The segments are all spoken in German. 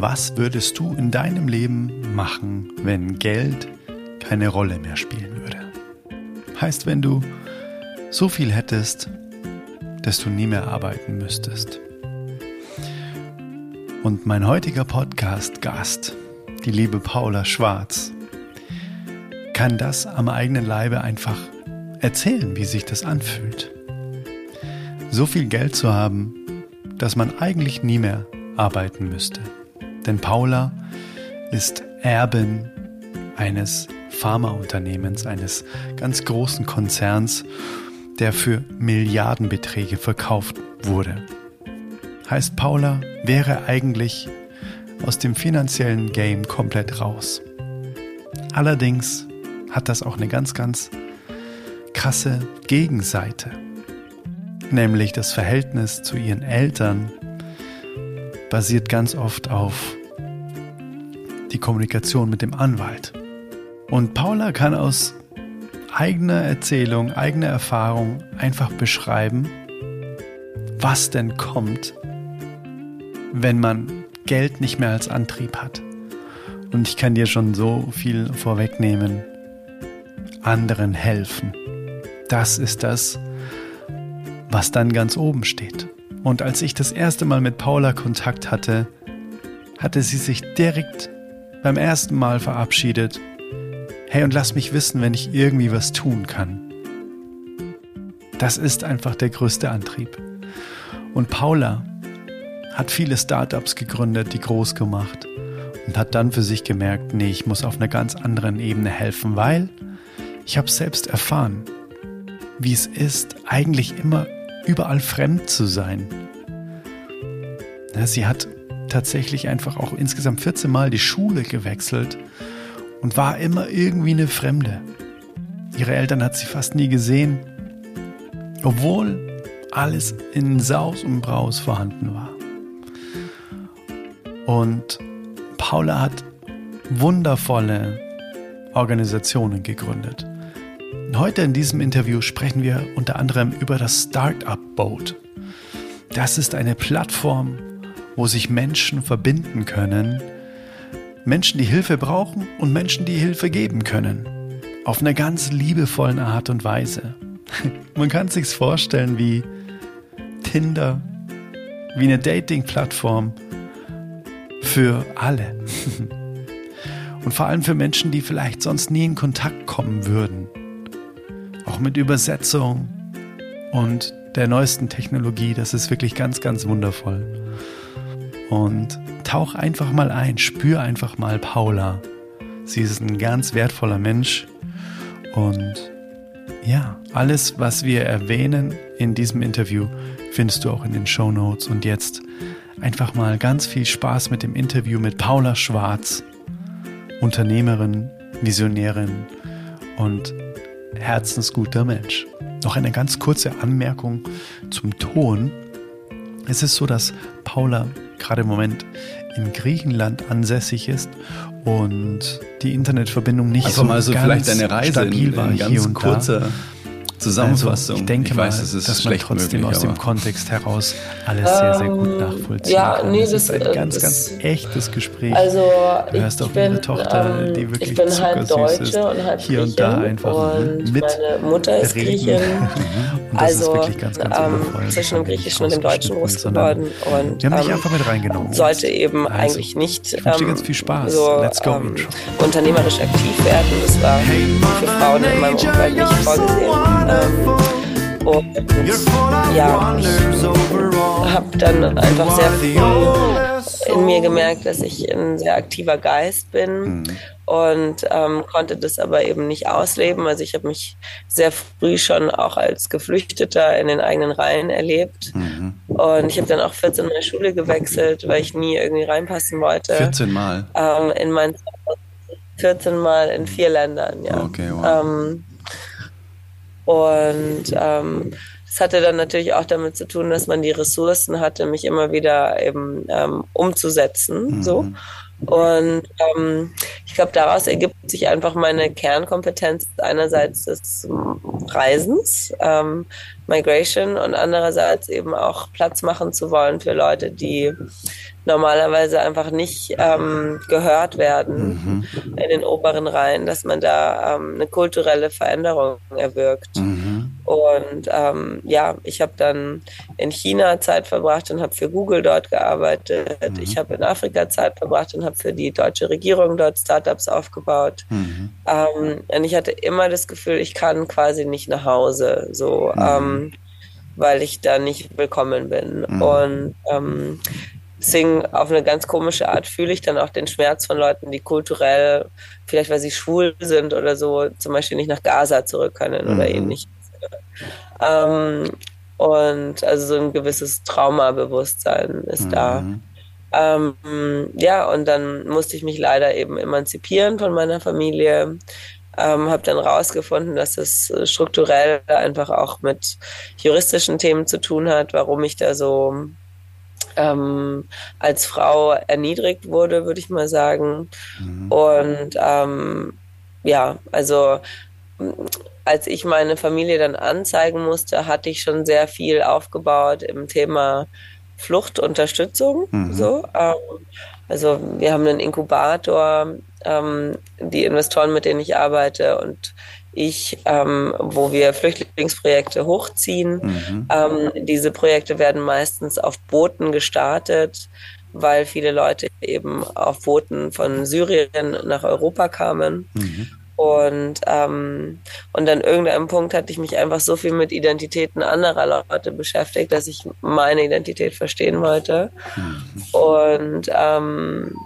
Was würdest du in deinem Leben machen, wenn Geld keine Rolle mehr spielen würde? Heißt, wenn du so viel hättest, dass du nie mehr arbeiten müsstest. Und mein heutiger Podcast-Gast, die liebe Paula Schwarz, kann das am eigenen Leibe einfach erzählen, wie sich das anfühlt. So viel Geld zu haben, dass man eigentlich nie mehr arbeiten müsste. Denn Paula ist Erbin eines Pharmaunternehmens, eines ganz großen Konzerns, der für Milliardenbeträge verkauft wurde. Heißt, Paula wäre eigentlich aus dem finanziellen Game komplett raus. Allerdings hat das auch eine ganz, ganz krasse Gegenseite, nämlich das Verhältnis zu ihren Eltern basiert ganz oft auf die Kommunikation mit dem Anwalt. Und Paula kann aus eigener Erzählung, eigener Erfahrung einfach beschreiben, was denn kommt, wenn man Geld nicht mehr als Antrieb hat. Und ich kann dir schon so viel vorwegnehmen. Anderen helfen. Das ist das, was dann ganz oben steht. Und als ich das erste Mal mit Paula Kontakt hatte, hatte sie sich direkt beim ersten Mal verabschiedet. Hey, und lass mich wissen, wenn ich irgendwie was tun kann. Das ist einfach der größte Antrieb. Und Paula hat viele Startups gegründet, die groß gemacht und hat dann für sich gemerkt, nee, ich muss auf einer ganz anderen Ebene helfen, weil ich habe selbst erfahren, wie es ist, eigentlich immer überall fremd zu sein. Sie hat tatsächlich einfach auch insgesamt 14 Mal die Schule gewechselt und war immer irgendwie eine Fremde. Ihre Eltern hat sie fast nie gesehen, obwohl alles in Saus und Braus vorhanden war. Und Paula hat wundervolle Organisationen gegründet. Heute in diesem Interview sprechen wir unter anderem über das Startup Boat. Das ist eine Plattform, wo sich Menschen verbinden können. Menschen, die Hilfe brauchen und Menschen, die Hilfe geben können. Auf einer ganz liebevollen Art und Weise. Man kann sich's vorstellen wie Tinder, wie eine Dating-Plattform für alle. Und vor allem für Menschen, die vielleicht sonst nie in Kontakt kommen würden. Auch mit Übersetzung und der neuesten Technologie. Das ist wirklich ganz, ganz wundervoll. Und tauch einfach mal ein, spür einfach mal Paula. Sie ist ein ganz wertvoller Mensch. Und ja, alles, was wir erwähnen in diesem Interview, findest du auch in den Show Notes. Und jetzt einfach mal ganz viel Spaß mit dem Interview mit Paula Schwarz, Unternehmerin, Visionärin und herzensguter Mensch. Noch eine ganz kurze Anmerkung zum Ton. Es ist so, dass Paula gerade im Moment in Griechenland ansässig ist und die Internetverbindung nicht also so mal so ganz vielleicht eine Reise stabil in, war in hier ganz und kurzer da. Zusammenfassung. Also ich denke ich mal, weiß, das ist dass man trotzdem möglich, aus dem Kontext heraus alles sehr, sehr gut Ähm, nachvollziehen ja, kann. nee, ist das, ein äh, ganz, das- ganz echtes Gespräch. Also Du hörst auch bin, Tochter, ähm, die wirklich ich bin halb zuckersüß Deutsche ist, und halb hier und da einfach und mit meine Mutter ist reden. Griechin. Und das ist also wirklich ganz, ganz ähm, zwischen dem Das Griechischen und dem Deutschen groß geworden und Wir haben dich ähm, einfach mit reingenommen. sollte eben Also, eigentlich nicht ich ähm, ganz viel Spaß. so Let's go, ähm, unternehmerisch aktiv werden. Das war für Frauen in meinem Umfeld nicht vorgesehen. Und ja, ich habe dann einfach sehr früh in mir gemerkt, dass ich ein sehr aktiver Geist bin und ähm, konnte das aber eben nicht ausleben. Also ich habe mich sehr früh schon auch als Geflüchteter in den eigenen Reihen erlebt. Und ich habe dann auch 14 Mal Schule gewechselt, weil ich nie irgendwie reinpassen wollte. 14 Mal. Ähm, in mein 14 Mal in vier Ländern, ja. Okay, wow. Ähm, und ähm, das hatte dann natürlich auch damit zu tun, dass man die Ressourcen hatte, mich immer wieder eben ähm, umzusetzen. So. Und ähm, ich glaube, daraus ergibt sich einfach meine Kernkompetenz einerseits des Reisens, ähm, Migration und andererseits eben auch Platz machen zu wollen für Leute, die normalerweise einfach nicht ähm, gehört werden mhm. in den oberen Reihen, dass man da ähm, eine kulturelle Veränderung erwirkt. Mhm. Und ähm, ja, ich habe dann in China Zeit verbracht und habe für Google dort gearbeitet. Mhm. Ich habe in Afrika Zeit verbracht und habe für die deutsche Regierung dort Startups aufgebaut. Mhm. Ähm, und ich hatte immer das Gefühl, ich kann quasi nicht nach Hause, so, mhm. ähm, weil ich da nicht willkommen bin. Mhm. Und ähm, Deswegen auf eine ganz komische Art fühle ich dann auch den Schmerz von Leuten, die kulturell, vielleicht weil sie schwul sind oder so, zum Beispiel nicht nach Gaza zurück können mhm. oder ähnliches. Ähm, und also so ein gewisses Traumabewusstsein ist mhm. da. Ähm, ja, und dann musste ich mich leider eben emanzipieren von meiner Familie. Ähm, habe dann rausgefunden, dass es strukturell einfach auch mit juristischen Themen zu tun hat, warum ich da so ähm, als Frau erniedrigt wurde, würde ich mal sagen. Mhm. Und ähm, ja, also als ich meine Familie dann anzeigen musste, hatte ich schon sehr viel aufgebaut im Thema Fluchtunterstützung. Mhm. So, ähm, also wir haben einen Inkubator, ähm, die Investoren, mit denen ich arbeite und ich, ähm, wo wir Flüchtlingsprojekte hochziehen. Mhm. Ähm, diese Projekte werden meistens auf Booten gestartet, weil viele Leute eben auf Booten von Syrien nach Europa kamen. Mhm. Und, ähm, und an irgendeinem Punkt hatte ich mich einfach so viel mit Identitäten anderer Leute beschäftigt, dass ich meine Identität verstehen wollte. Mhm. Und ähm,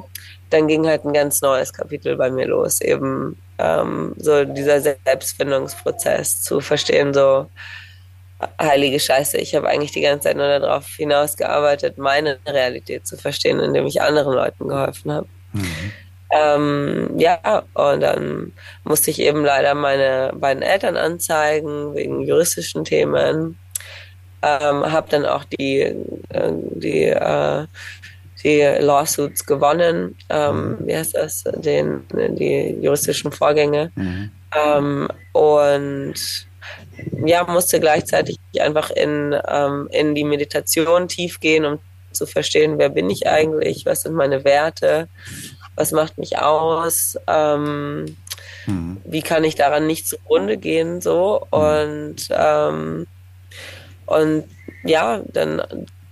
dann ging halt ein ganz neues Kapitel bei mir los, eben ähm, so dieser Selbstfindungsprozess zu verstehen, so heilige Scheiße, ich habe eigentlich die ganze Zeit nur darauf hinausgearbeitet, meine Realität zu verstehen, indem ich anderen Leuten geholfen habe. Mhm. Ähm, ja, und dann musste ich eben leider meine beiden Eltern anzeigen wegen juristischen Themen. Ähm, habe dann auch die, äh, die äh, die Lawsuits gewonnen, ähm, wie heißt das, den, die juristischen Vorgänge. Mhm. Ähm, und ja, musste gleichzeitig einfach in, ähm, in die Meditation tief gehen, um zu verstehen, wer bin ich eigentlich, was sind meine Werte, was macht mich aus, ähm, mhm. wie kann ich daran nicht zugrunde gehen, so mhm. und ähm, und ja, dann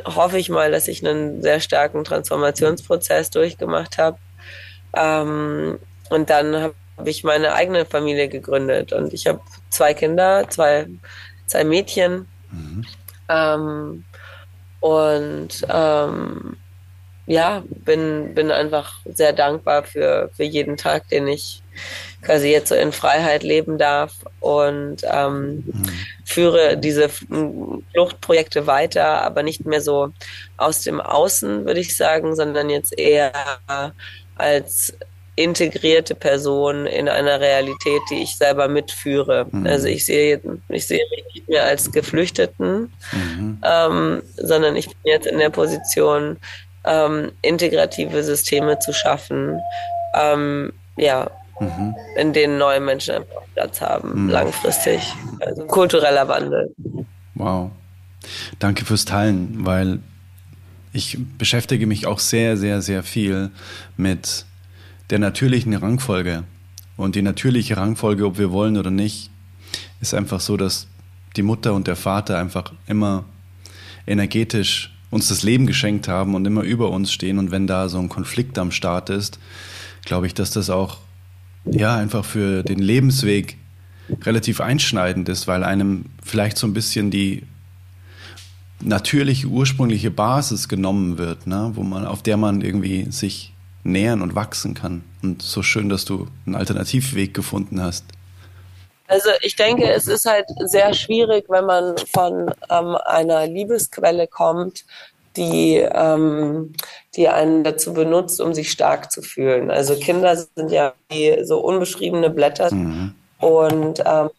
hoffe ich mal, dass ich einen sehr starken Transformationsprozess durchgemacht habe. Ähm, und dann habe ich meine eigene Familie gegründet und ich habe zwei Kinder, zwei, zwei Mädchen. Mhm. Ähm, und ähm, ja, bin, bin einfach sehr dankbar für, für jeden Tag, den ich quasi jetzt so in Freiheit leben darf und ähm, mhm. führe diese Fluchtprojekte weiter, aber nicht mehr so aus dem Außen, würde ich sagen, sondern jetzt eher als integrierte Person in einer Realität, die ich selber mitführe. Mhm. Also ich sehe, ich sehe mich nicht mehr als Geflüchteten, mhm. ähm, sondern ich bin jetzt in der Position, ähm, integrative Systeme zu schaffen, ähm, ja, mhm. in denen neue Menschen einfach Platz haben, mhm. langfristig. Also kultureller Wandel. Wow. Danke fürs Teilen, weil ich beschäftige mich auch sehr, sehr, sehr viel mit der natürlichen Rangfolge. Und die natürliche Rangfolge, ob wir wollen oder nicht, ist einfach so, dass die Mutter und der Vater einfach immer energetisch uns das Leben geschenkt haben und immer über uns stehen. Und wenn da so ein Konflikt am Start ist, glaube ich, dass das auch ja einfach für den Lebensweg relativ einschneidend ist, weil einem vielleicht so ein bisschen die natürliche ursprüngliche Basis genommen wird, ne, wo man auf der man irgendwie sich nähern und wachsen kann. Und so schön, dass du einen Alternativweg gefunden hast. Also ich denke, es ist halt sehr schwierig, wenn man von ähm, einer Liebesquelle kommt, die, ähm, die einen dazu benutzt, um sich stark zu fühlen. Also Kinder sind ja wie so unbeschriebene Blätter mhm. und, ähm,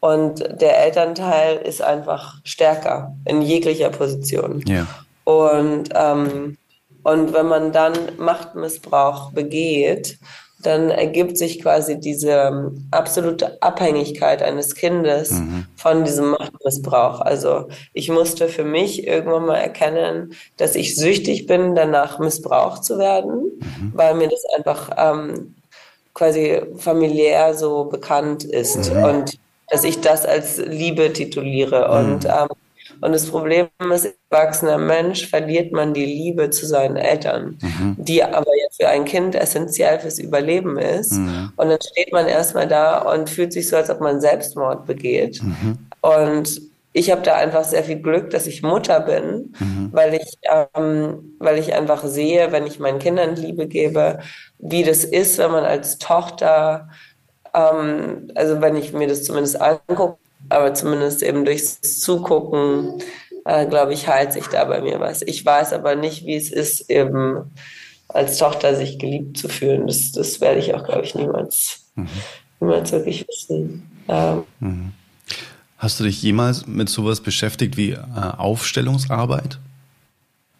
und der Elternteil ist einfach stärker in jeglicher Position. Ja. Und, ähm, Und wenn man dann Machtmissbrauch begeht, dann ergibt sich quasi diese ähm, absolute Abhängigkeit eines Kindes mhm. von diesem Machtmissbrauch. Also ich musste für mich irgendwann mal erkennen, dass ich süchtig bin, danach missbraucht zu werden, mhm. weil mir das einfach ähm, quasi familiär so bekannt ist mhm. und dass ich das als Liebe tituliere. Mhm. Und ähm, und das Problem ist, als erwachsener Mensch verliert man die Liebe zu seinen Eltern, mhm. die aber ja für ein Kind essentiell fürs Überleben ist. Mhm. Und dann steht man erstmal da und fühlt sich so, als ob man Selbstmord begeht. Mhm. Und ich habe da einfach sehr viel Glück, dass ich Mutter bin, mhm. weil ich, ähm, weil ich einfach sehe, wenn ich meinen Kindern Liebe gebe, wie das ist, wenn man als Tochter, ähm, also wenn ich mir das zumindest angucke, aber zumindest eben durchs Zugucken, äh, glaube ich, heilt sich da bei mir was. Ich weiß aber nicht, wie es ist, eben als Tochter sich geliebt zu fühlen. Das, das werde ich auch, glaube ich, niemals, mhm. niemals wirklich wissen. Ähm, mhm. Hast du dich jemals mit sowas beschäftigt wie äh, Aufstellungsarbeit?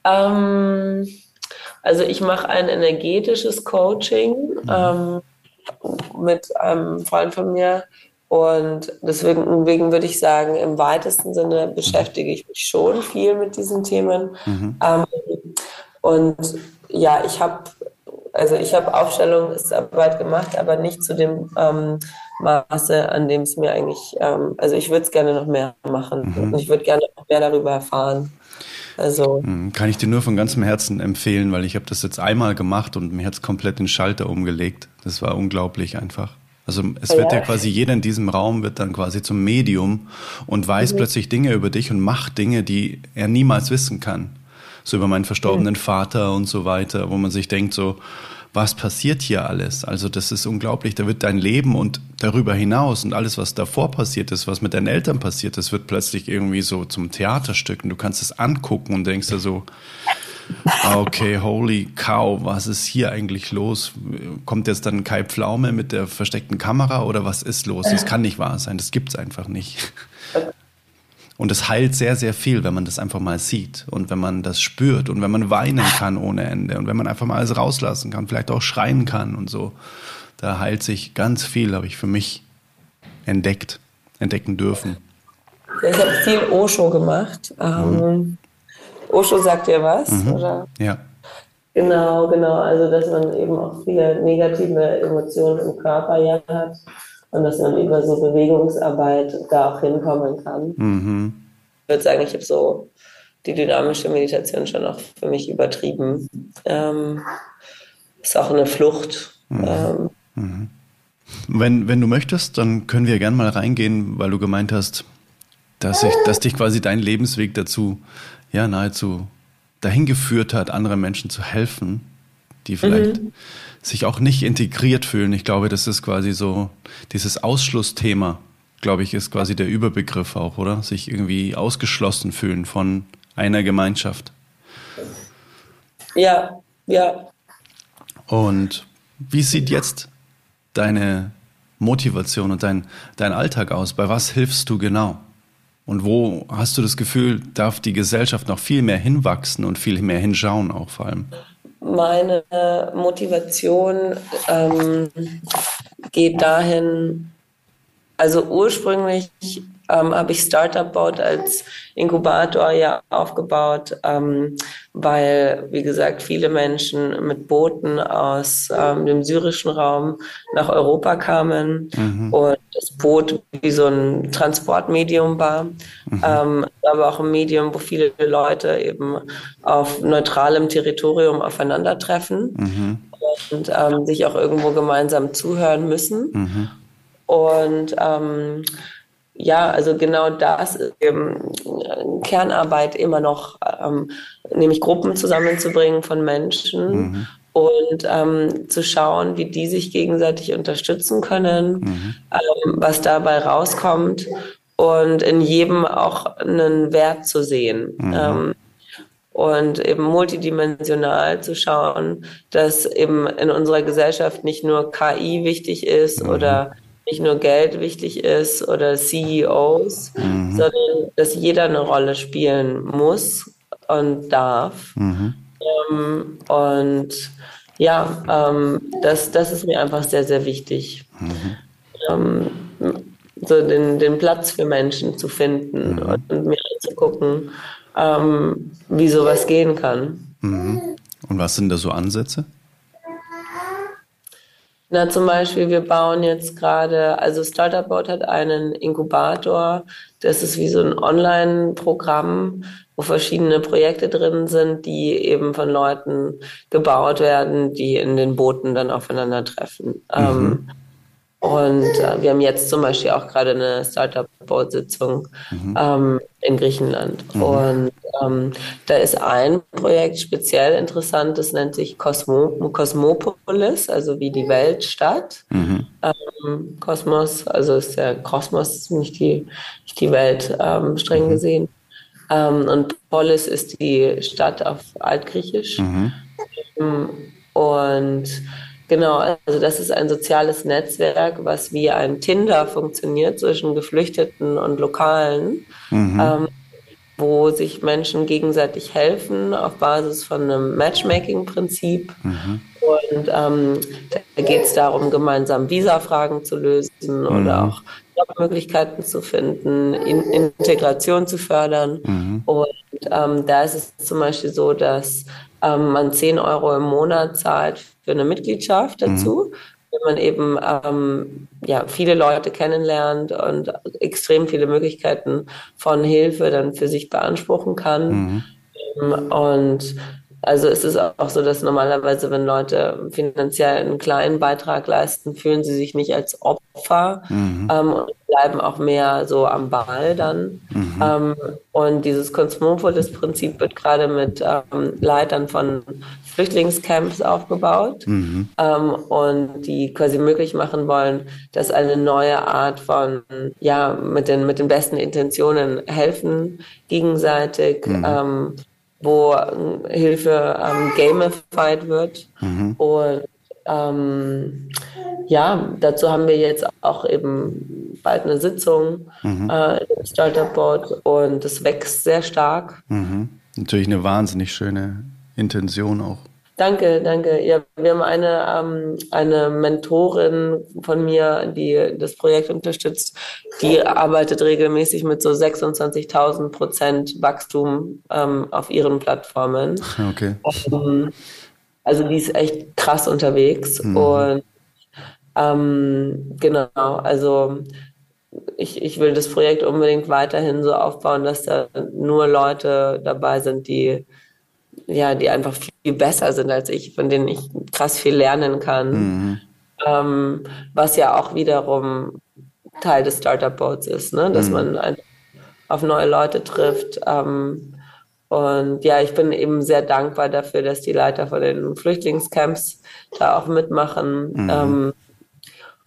Ähm, also ich mache ein energetisches Coaching mhm. ähm, mit einem Freund von mir, und deswegen, deswegen würde ich sagen, im weitesten Sinne beschäftige ich mich schon viel mit diesen Themen. Mhm. Ähm, und ja, ich habe also ich habe Aufstellungsarbeit gemacht, aber nicht zu dem ähm, Maße, an dem es mir eigentlich, ähm, also ich würde es gerne noch mehr machen mhm. und ich würde gerne noch mehr darüber erfahren. Also mhm. kann ich dir nur von ganzem Herzen empfehlen, weil ich habe das jetzt einmal gemacht und mir hat es komplett den Schalter umgelegt. Das war unglaublich einfach. Also es wird ja. ja quasi jeder in diesem Raum wird dann quasi zum Medium und weiß mhm. plötzlich Dinge über dich und macht Dinge, die er niemals wissen kann. So über meinen verstorbenen mhm. Vater und so weiter, wo man sich denkt so, was passiert hier alles? Also das ist unglaublich. Da wird dein Leben und darüber hinaus und alles, was davor passiert ist, was mit deinen Eltern passiert ist, wird plötzlich irgendwie so zum Theaterstück und du kannst es angucken und denkst da so, Okay, holy cow, was ist hier eigentlich los? Kommt jetzt dann Kai Pflaume mit der versteckten Kamera oder was ist los? Das kann nicht wahr sein, das gibt's einfach nicht. Und es heilt sehr, sehr viel, wenn man das einfach mal sieht und wenn man das spürt und wenn man weinen kann ohne Ende und wenn man einfach mal alles rauslassen kann, vielleicht auch schreien kann und so. Da heilt sich ganz viel, habe ich für mich entdeckt, entdecken dürfen. Ich habe viel Osho gemacht. Ähm, mhm. Osho sagt dir was, mhm. oder? Ja. Genau, genau. Also, dass man eben auch viele negative Emotionen im Körper ja hat und dass man über so Bewegungsarbeit da auch hinkommen kann. Mhm. Ich würde sagen, ich habe so die dynamische Meditation schon auch für mich übertrieben. Ähm, ist auch eine Flucht. Mhm. Ähm, mhm. Wenn, wenn du möchtest, dann können wir gerne mal reingehen, weil du gemeint hast, dass, ich, dass dich quasi dein Lebensweg dazu ja nahezu dahin geführt hat, anderen Menschen zu helfen, die vielleicht mhm. sich auch nicht integriert fühlen. Ich glaube, das ist quasi so dieses Ausschlussthema, glaube ich, ist quasi der Überbegriff auch, oder? Sich irgendwie ausgeschlossen fühlen von einer Gemeinschaft. Ja, ja. Und wie sieht jetzt deine Motivation und dein, dein Alltag aus? Bei was hilfst du genau? Und wo hast du das Gefühl, darf die Gesellschaft noch viel mehr hinwachsen und viel mehr hinschauen, auch vor allem? Meine Motivation ähm, geht dahin, also ursprünglich ähm, habe ich Startup Boat als Inkubator ja aufgebaut, ähm, weil, wie gesagt, viele Menschen mit Booten aus ähm, dem syrischen Raum nach Europa kamen mhm. und das Boot wie so ein Transportmedium war, mhm. ähm, aber auch ein Medium, wo viele Leute eben auf neutralem Territorium aufeinandertreffen mhm. und ähm, sich auch irgendwo gemeinsam zuhören müssen. Mhm. Und ähm, ja, also genau das ist eben Kernarbeit immer noch, ähm, nämlich Gruppen zusammenzubringen von Menschen mhm. und ähm, zu schauen, wie die sich gegenseitig unterstützen können, mhm. ähm, was dabei rauskommt und in jedem auch einen Wert zu sehen. Mhm. Ähm, und eben multidimensional zu schauen, dass eben in unserer Gesellschaft nicht nur KI wichtig ist mhm. oder nicht nur Geld wichtig ist oder CEOs, mhm. sondern dass jeder eine Rolle spielen muss und darf. Mhm. Ähm, und ja, ähm, das, das ist mir einfach sehr, sehr wichtig. Mhm. Ähm, so den, den Platz für Menschen zu finden mhm. und mir anzugucken, ähm, wie sowas gehen kann. Mhm. Und was sind da so Ansätze? Na, zum Beispiel, wir bauen jetzt gerade, also Startup Board hat einen Inkubator. Das ist wie so ein Online-Programm, wo verschiedene Projekte drin sind, die eben von Leuten gebaut werden, die in den Booten dann aufeinandertreffen. Mhm. Ähm, und äh, wir haben jetzt zum Beispiel auch gerade eine Startup-Board-Sitzung mhm. ähm, in Griechenland. Mhm. Und ähm, da ist ein Projekt speziell interessant, das nennt sich Cosmo Cosmopolis, also wie die Weltstadt. Mhm. Ähm, Kosmos, also ist der Kosmos, nicht die, nicht die Welt, ähm, streng mhm. gesehen. Ähm, und Polis ist die Stadt auf Altgriechisch. Mhm. Ähm, und Genau, also das ist ein soziales Netzwerk, was wie ein Tinder funktioniert zwischen Geflüchteten und Lokalen, mhm. ähm, wo sich Menschen gegenseitig helfen auf Basis von einem Matchmaking-Prinzip. Mhm. Und ähm, da geht es darum, gemeinsam Visa-Fragen zu lösen mhm. oder auch Jobmöglichkeiten zu finden, in Integration zu fördern. Mhm. Und ähm, da ist es zum Beispiel so, dass ähm, man 10 Euro im Monat zahlt für eine Mitgliedschaft dazu. Mhm. Wenn man eben ähm, ja, viele Leute kennenlernt und extrem viele Möglichkeiten von Hilfe dann für sich beanspruchen kann. Mhm. Ähm, und also es ist auch so, dass normalerweise, wenn Leute finanziell einen kleinen Beitrag leisten, fühlen sie sich nicht als Opfer mhm. ähm, und bleiben auch mehr so am Ball dann. Mhm. Ähm, und dieses Kosmopolis-Prinzip wird gerade mit ähm, Leitern von Flüchtlingscamps aufgebaut mhm. Ähm, und die quasi möglich machen wollen, dass eine neue Art von, ja, mit den, mit den besten Intentionen helfen gegenseitig mhm. ähm, wo äh, Hilfe ähm, gamified wird. Mhm. Und ähm, ja, dazu haben wir jetzt auch eben bald eine Sitzung mhm. äh, im Startup Board und es wächst sehr stark. Mhm. Natürlich eine wahnsinnig schöne Intention auch. Danke, danke. Ja, wir haben eine, ähm, eine Mentorin von mir, die das Projekt unterstützt. Die arbeitet regelmäßig mit so 26.000 Prozent Wachstum ähm, auf ihren Plattformen. Okay. Ähm, also die ist echt krass unterwegs. Mhm. Und ähm, genau, also ich, ich will das Projekt unbedingt weiterhin so aufbauen, dass da nur Leute dabei sind, die ja, die einfach viel besser sind als ich, von denen ich krass viel lernen kann. Mhm. Ähm, was ja auch wiederum Teil des Startup Boards ist, ne? dass mhm. man auf neue Leute trifft. Ähm, und ja, ich bin eben sehr dankbar dafür, dass die Leiter von den Flüchtlingscamps da auch mitmachen. Mhm. Ähm,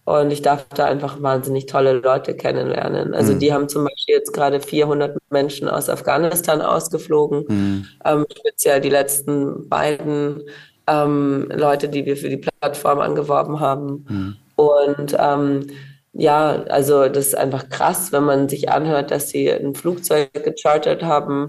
und ich darf da einfach wahnsinnig tolle Leute kennenlernen. Also mhm. die haben zum Beispiel jetzt gerade 400 Menschen aus Afghanistan ausgeflogen. Mhm. Ähm, speziell die letzten beiden ähm, Leute, die wir für die Plattform angeworben haben. Mhm. Und ähm, ja, also das ist einfach krass, wenn man sich anhört, dass sie ein Flugzeug gechartert haben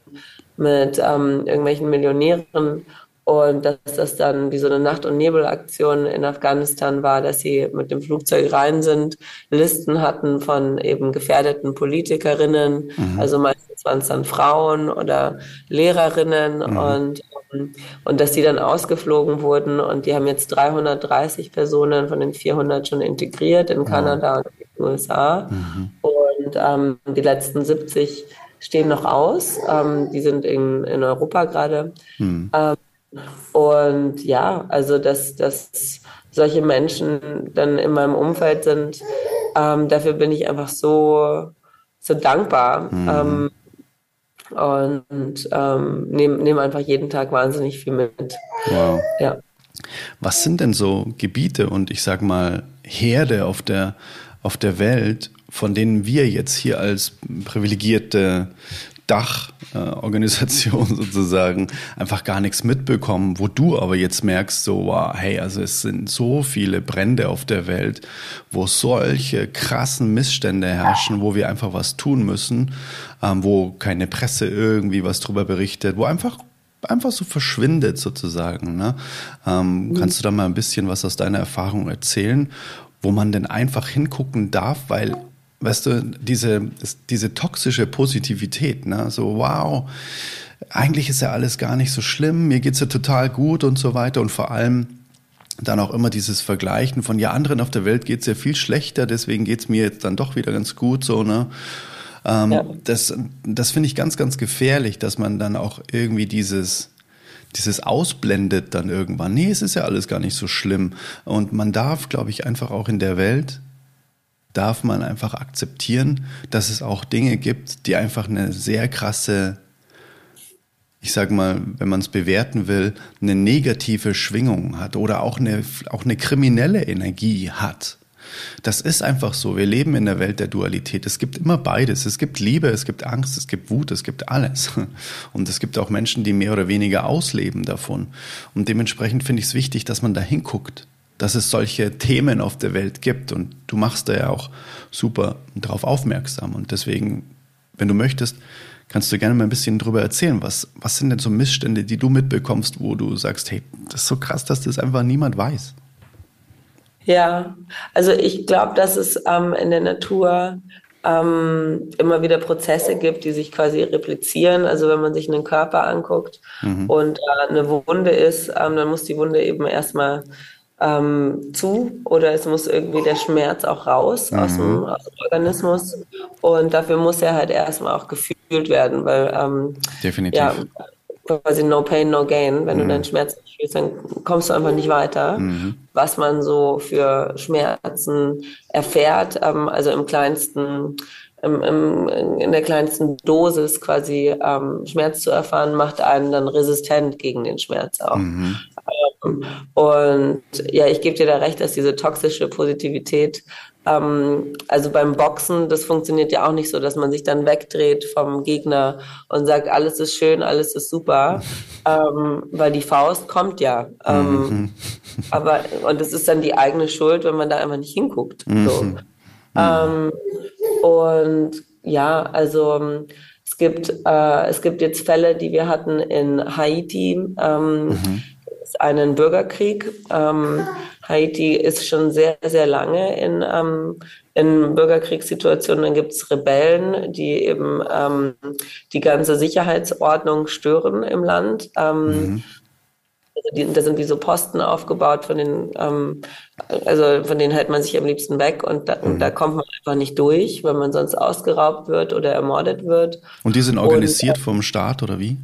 mit ähm, irgendwelchen Millionären und dass das dann wie so eine Nacht- und Nebelaktion in Afghanistan war, dass sie mit dem Flugzeug rein sind, Listen hatten von eben gefährdeten Politikerinnen, mhm. also meistens waren es dann Frauen oder Lehrerinnen mhm. und, und dass die dann ausgeflogen wurden und die haben jetzt 330 Personen von den 400 schon integriert in Kanada und in den USA mhm. und ähm, die letzten 70 stehen noch aus, ähm, die sind in, in Europa gerade. Mhm. Ähm, und ja, also dass, dass solche Menschen dann in meinem Umfeld sind, ähm, dafür bin ich einfach so, so dankbar. Mhm. Ähm, und ähm, nehme nehm einfach jeden Tag wahnsinnig viel mit. Wow. Ja. Was sind denn so Gebiete und ich sag mal Herde auf der, auf der Welt, von denen wir jetzt hier als privilegierte Dachorganisation äh, sozusagen einfach gar nichts mitbekommen, wo du aber jetzt merkst, so, wow, hey, also es sind so viele Brände auf der Welt, wo solche krassen Missstände herrschen, wo wir einfach was tun müssen, ähm, wo keine Presse irgendwie was drüber berichtet, wo einfach einfach so verschwindet sozusagen. Ne? Ähm, mhm. Kannst du da mal ein bisschen was aus deiner Erfahrung erzählen, wo man denn einfach hingucken darf, weil weißt du, diese, diese toxische Positivität, ne? so wow, eigentlich ist ja alles gar nicht so schlimm, mir geht's ja total gut und so weiter und vor allem dann auch immer dieses Vergleichen von, ja, anderen auf der Welt geht's ja viel schlechter, deswegen geht's mir jetzt dann doch wieder ganz gut, so, ne? Ähm, ja. Das, das finde ich ganz, ganz gefährlich, dass man dann auch irgendwie dieses, dieses ausblendet dann irgendwann. Nee, es ist ja alles gar nicht so schlimm. Und man darf, glaube ich, einfach auch in der Welt, darf man einfach akzeptieren, dass es auch Dinge gibt, die einfach eine sehr krasse ich sage mal, wenn man es bewerten will, eine negative Schwingung hat oder auch eine, auch eine kriminelle Energie hat. Das ist einfach so. Wir leben in der Welt der Dualität. Es gibt immer beides. Es gibt Liebe, es gibt Angst, es gibt Wut, es gibt alles. Und es gibt auch Menschen, die mehr oder weniger ausleben davon. Und dementsprechend finde ich es wichtig, dass man da hinguckt, dass es solche Themen auf der Welt gibt. Und du machst da ja auch super darauf aufmerksam. Und deswegen, wenn du möchtest, Kannst du gerne mal ein bisschen drüber erzählen? Was, was sind denn so Missstände, die du mitbekommst, wo du sagst, hey, das ist so krass, dass das einfach niemand weiß? Ja, also ich glaube, dass es ähm, in der Natur ähm, immer wieder Prozesse gibt, die sich quasi replizieren. Also wenn man sich einen Körper anguckt mhm. und äh, eine Wunde ist, ähm, dann muss die Wunde eben erstmal ähm, zu oder es muss irgendwie der Schmerz auch raus mhm. aus, dem, aus, dem, Organismus und dafür muss er halt erstmal auch gefühlt werden, weil ähm, definitiv ja, quasi no pain no gain, wenn mhm. du deinen Schmerz nicht fühlst, dann kommst du einfach nicht weiter. Mhm. Was man so für Schmerzen erfährt, ähm, also im kleinsten im, im, in der kleinsten Dosis quasi ähm, Schmerz zu erfahren, macht einen dann resistent gegen den Schmerz auch. Mhm. Und ja, ich gebe dir da recht, dass diese toxische Positivität, ähm, also beim Boxen, das funktioniert ja auch nicht so, dass man sich dann wegdreht vom Gegner und sagt, alles ist schön, alles ist super, ähm, weil die Faust kommt ja. Ähm, mhm. Aber, und es ist dann die eigene Schuld, wenn man da einfach nicht hinguckt. Mhm. So. Ähm, und ja, also ähm, es gibt, äh, es gibt jetzt Fälle, die wir hatten in Haiti. Ähm, mhm. Einen Bürgerkrieg. Ähm, Haiti ist schon sehr, sehr lange in, ähm, in Bürgerkriegssituationen. Dann gibt es Rebellen, die eben ähm, die ganze Sicherheitsordnung stören im Land. Ähm, mhm. Also die, da sind wie so Posten aufgebaut, von den, ähm, also von denen hält man sich am liebsten weg und da, mhm. da kommt man einfach nicht durch, weil man sonst ausgeraubt wird oder ermordet wird. Und die sind organisiert und, äh, vom Staat oder wie?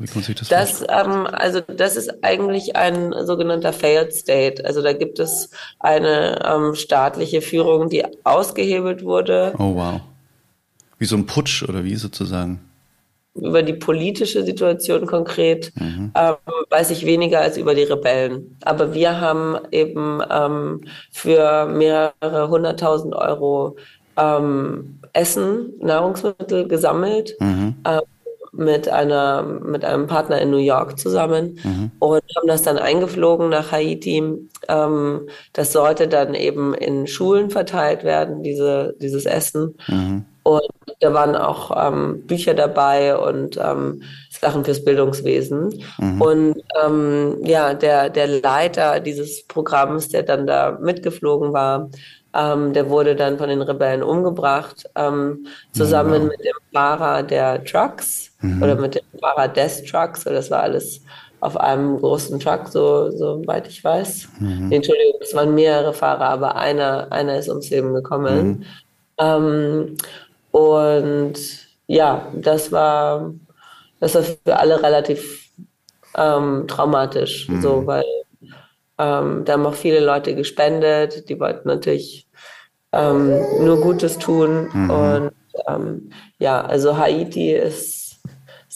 Wie kann man sich das, das ähm, Also das ist eigentlich ein sogenannter Failed State. Also da gibt es eine ähm, staatliche Führung, die ausgehebelt wurde. Oh wow. Wie so ein Putsch oder wie sozusagen? über die politische Situation konkret mhm. ähm, weiß ich weniger als über die Rebellen. Aber wir haben eben ähm, für mehrere hunderttausend Euro ähm, Essen, Nahrungsmittel gesammelt. Mhm. Mit einer mit einem Partner in New York zusammen mhm. und haben das dann eingeflogen nach Haiti. Ähm, das sollte dann eben in Schulen verteilt werden, diese dieses Essen. Mhm. Und da waren auch ähm, Bücher dabei und ähm, Sachen fürs Bildungswesen. Mhm. Und ähm, ja, der, der Leiter dieses Programms, der dann da mitgeflogen war, ähm, der wurde dann von den Rebellen umgebracht, ähm, zusammen mhm. mit dem Fahrer der Trucks mhm. oder mit dem Fahrer des Trucks. Das war alles auf einem großen Truck, so, so weit ich weiß. Mhm. Entschuldigung, es waren mehrere Fahrer, aber einer, einer ist ums Leben gekommen. Mhm. Ähm, und ja, das war, das war für alle relativ ähm, traumatisch, mhm. so, weil ähm, da haben auch viele Leute gespendet, die wollten natürlich ähm, nur Gutes tun. Mhm. Und ähm, ja, also Haiti ist,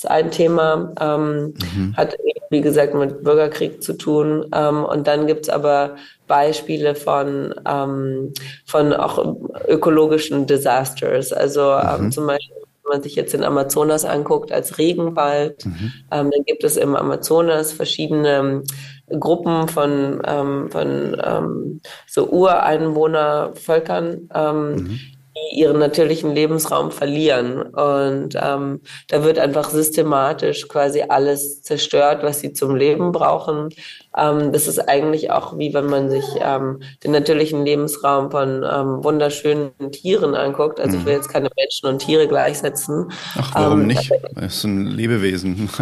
ist ein Thema, ähm, mhm. hat wie gesagt mit Bürgerkrieg zu tun. Ähm, und dann gibt's aber Beispiele von, ähm, von auch ökologischen Disasters. Also ähm, mhm. zum Beispiel wenn man sich jetzt den Amazonas anguckt als Regenwald, mhm. ähm, dann gibt es im Amazonas verschiedene Gruppen von, ähm, von ähm, so Ureinwohnervölkern, ähm, mhm. Die ihren natürlichen Lebensraum verlieren. Und ähm, da wird einfach systematisch quasi alles zerstört, was sie zum Leben brauchen. Ähm, das ist eigentlich auch wie wenn man sich ähm, den natürlichen Lebensraum von ähm, wunderschönen Tieren anguckt. Also ich will mhm. jetzt keine Menschen und Tiere gleichsetzen. Ach, warum ähm, nicht? Es sind Lebewesen.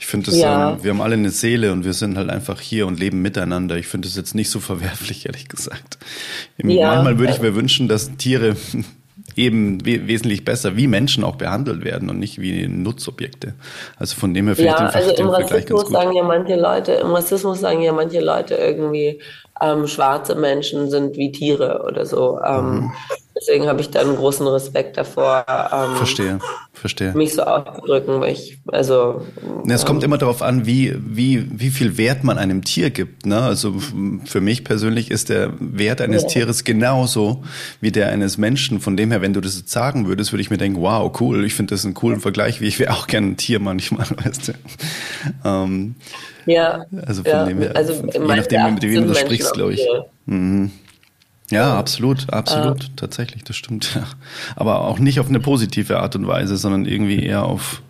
Ich finde, ja. wir haben alle eine Seele und wir sind halt einfach hier und leben miteinander. Ich finde es jetzt nicht so verwerflich, ehrlich gesagt. Ja. Manchmal würde ich mir wünschen, dass Tiere eben we wesentlich besser wie Menschen auch behandelt werden und nicht wie Nutzobjekte. Also von dem her finde ja, ich den, also den Vergleich ganz gut. Sagen ja manche Leute, Im Rassismus sagen ja manche Leute irgendwie, ähm, schwarze Menschen sind wie Tiere oder so. Ähm, mhm. Deswegen habe ich da einen großen Respekt davor. Ähm, verstehe, verstehe. Mich so auszudrücken, weil ich, also. Ja, es ähm, kommt immer darauf an, wie, wie, wie viel Wert man einem Tier gibt. Ne? Also für mich persönlich ist der Wert eines ja. Tieres genauso wie der eines Menschen. Von dem her, wenn du das jetzt sagen würdest, würde ich mir denken, wow, cool, ich finde das einen coolen Vergleich, wie ich wäre auch gerne ein Tier manchmal, weißt du. Ähm, ja. Also von ja. dem her, also je nachdem, mit wem du sprichst, glaube ich. Mhm. Ja, absolut, absolut, äh, tatsächlich, das stimmt. Ja. Aber auch nicht auf eine positive Art und Weise, sondern irgendwie eher auf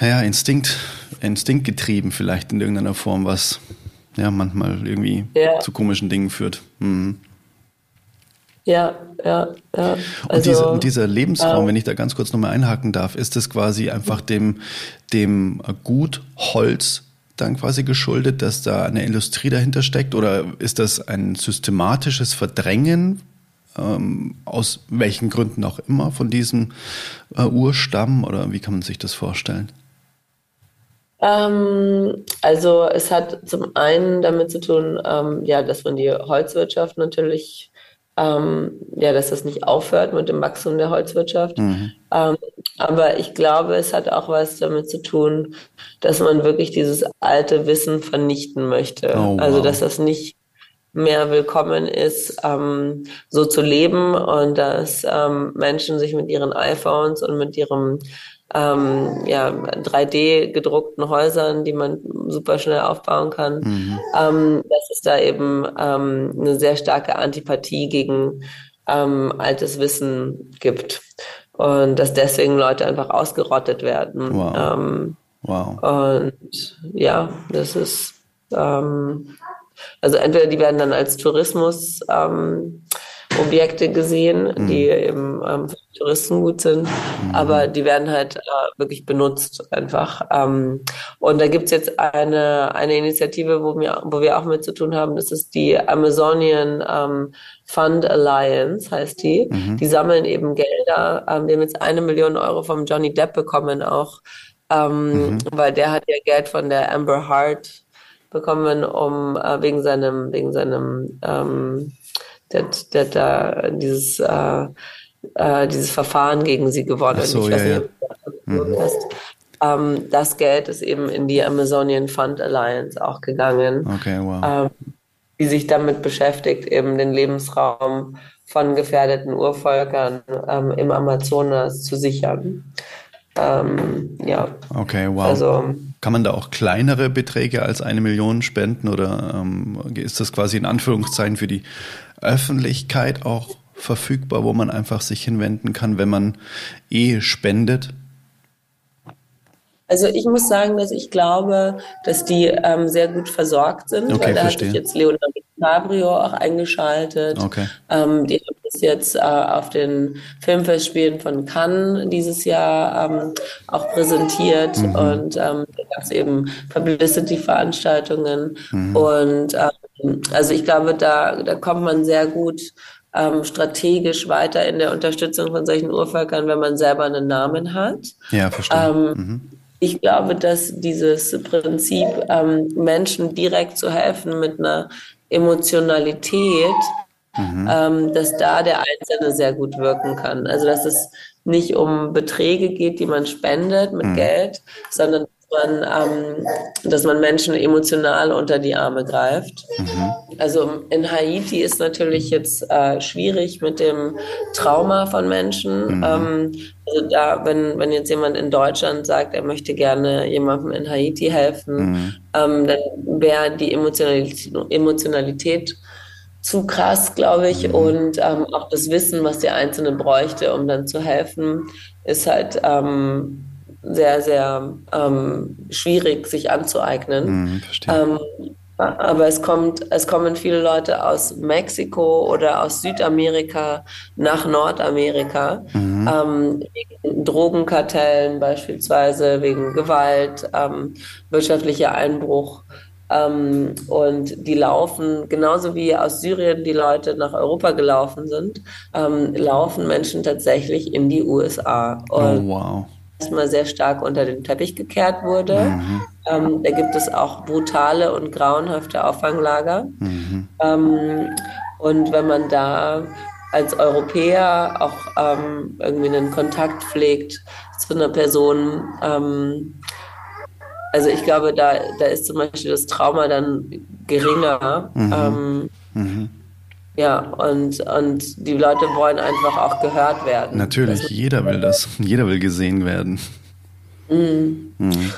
ja, Instinkt, Instinkt getrieben vielleicht in irgendeiner Form, was ja manchmal irgendwie ja. zu komischen Dingen führt. Mhm. Ja, ja, ja. Also, und, diese, und dieser Lebensraum, äh, wenn ich da ganz kurz nochmal einhaken darf, ist das quasi einfach dem, dem Gut Holz dann quasi geschuldet, dass da eine Industrie dahinter steckt? Oder ist das ein systematisches Verdrängen ähm, aus welchen Gründen auch immer von diesem äh, Urstamm? Oder wie kann man sich das vorstellen? Ähm, also es hat zum einen damit zu tun, ähm, ja, dass man die Holzwirtschaft natürlich ähm, ja, dass das nicht aufhört mit dem Wachstum der Holzwirtschaft. Mhm. Ähm, aber ich glaube, es hat auch was damit zu tun, dass man wirklich dieses alte Wissen vernichten möchte. Oh, wow. Also, dass das nicht mehr willkommen ist, ähm, so zu leben und dass ähm, Menschen sich mit ihren iPhones und mit ihrem ähm, ja, 3D gedruckten Häusern, die man super schnell aufbauen kann, mhm. ähm, dass es da eben ähm, eine sehr starke Antipathie gegen ähm, altes Wissen gibt und dass deswegen Leute einfach ausgerottet werden. Wow. Ähm, wow. Und ja, das ist ähm, also entweder die werden dann als Tourismus ähm, Objekte gesehen, mhm. die eben ähm, für Touristen gut sind, mhm. aber die werden halt äh, wirklich benutzt einfach. Ähm, und da gibt's jetzt eine, eine Initiative, wo wir, wo wir auch mit zu tun haben, das ist die Amazonian ähm, Fund Alliance, heißt die. Mhm. Die sammeln eben Gelder. Ähm, die haben jetzt eine Million Euro vom Johnny Depp bekommen auch, ähm, mhm. weil der hat ja Geld von der Amber Heart bekommen, um äh, wegen seinem, wegen seinem ähm, der, der da dieses, äh, äh, dieses Verfahren gegen sie gewonnen. Ach so, ich weiß ja, nicht, mhm. ähm, das Geld ist eben in die Amazonian Fund Alliance auch gegangen. Okay, wow. Ähm, die sich damit beschäftigt, eben den Lebensraum von gefährdeten Urvölkern ähm, im Amazonas zu sichern. Ähm, ja. Okay, wow. Also, Kann man da auch kleinere Beträge als eine Million spenden oder ähm, ist das quasi in Anführungszeichen für die Öffentlichkeit auch verfügbar, wo man einfach sich hinwenden kann, wenn man eh spendet? Also ich muss sagen, dass ich glaube, dass die ähm, sehr gut versorgt sind. Okay, weil da verstehe. hat sich jetzt Leonardo DiCaprio auch eingeschaltet. Okay. Ähm, die haben das jetzt äh, auf den Filmfestspielen von Cannes dieses Jahr ähm, auch präsentiert mhm. und ähm, da gab es eben Publicity-Veranstaltungen mhm. und ähm, also ich glaube, da, da kommt man sehr gut ähm, strategisch weiter in der Unterstützung von solchen Urvölkern, wenn man selber einen Namen hat. Ja, verstehe. Ähm, mhm. Ich glaube, dass dieses Prinzip, ähm, Menschen direkt zu helfen mit einer Emotionalität, mhm. ähm, dass da der Einzelne sehr gut wirken kann. Also dass es nicht um Beträge geht, die man spendet mit mhm. Geld, sondern man, ähm, dass man Menschen emotional unter die Arme greift. Mhm. Also in Haiti ist natürlich jetzt äh, schwierig mit dem Trauma von Menschen. Mhm. Ähm, also da, wenn, wenn jetzt jemand in Deutschland sagt, er möchte gerne jemandem in Haiti helfen, mhm. ähm, dann wäre die Emotionalität, Emotionalität zu krass, glaube ich. Mhm. Und ähm, auch das Wissen, was der Einzelne bräuchte, um dann zu helfen, ist halt ähm, sehr, sehr ähm, schwierig, sich anzueignen. Mhm, ähm, aber es kommt, es kommen viele Leute aus Mexiko oder aus Südamerika nach Nordamerika, mhm. ähm, wegen Drogenkartellen beispielsweise, wegen Gewalt, ähm, wirtschaftlicher Einbruch. Ähm, und die laufen, genauso wie aus Syrien die Leute nach Europa gelaufen sind, ähm, laufen Menschen tatsächlich in die USA. Und oh, wow erstmal sehr stark unter den Teppich gekehrt wurde. Mhm. Ähm, da gibt es auch brutale und grauenhafte Auffanglager. Mhm. Ähm, und wenn man da als Europäer auch ähm, irgendwie einen Kontakt pflegt zu einer Person, ähm, also ich glaube, da, da ist zum Beispiel das Trauma dann geringer. Mhm. Ähm. Ja, und, und die Leute wollen einfach auch gehört werden. Natürlich, also, jeder will das. Jeder will gesehen werden. Mhm. Mhm.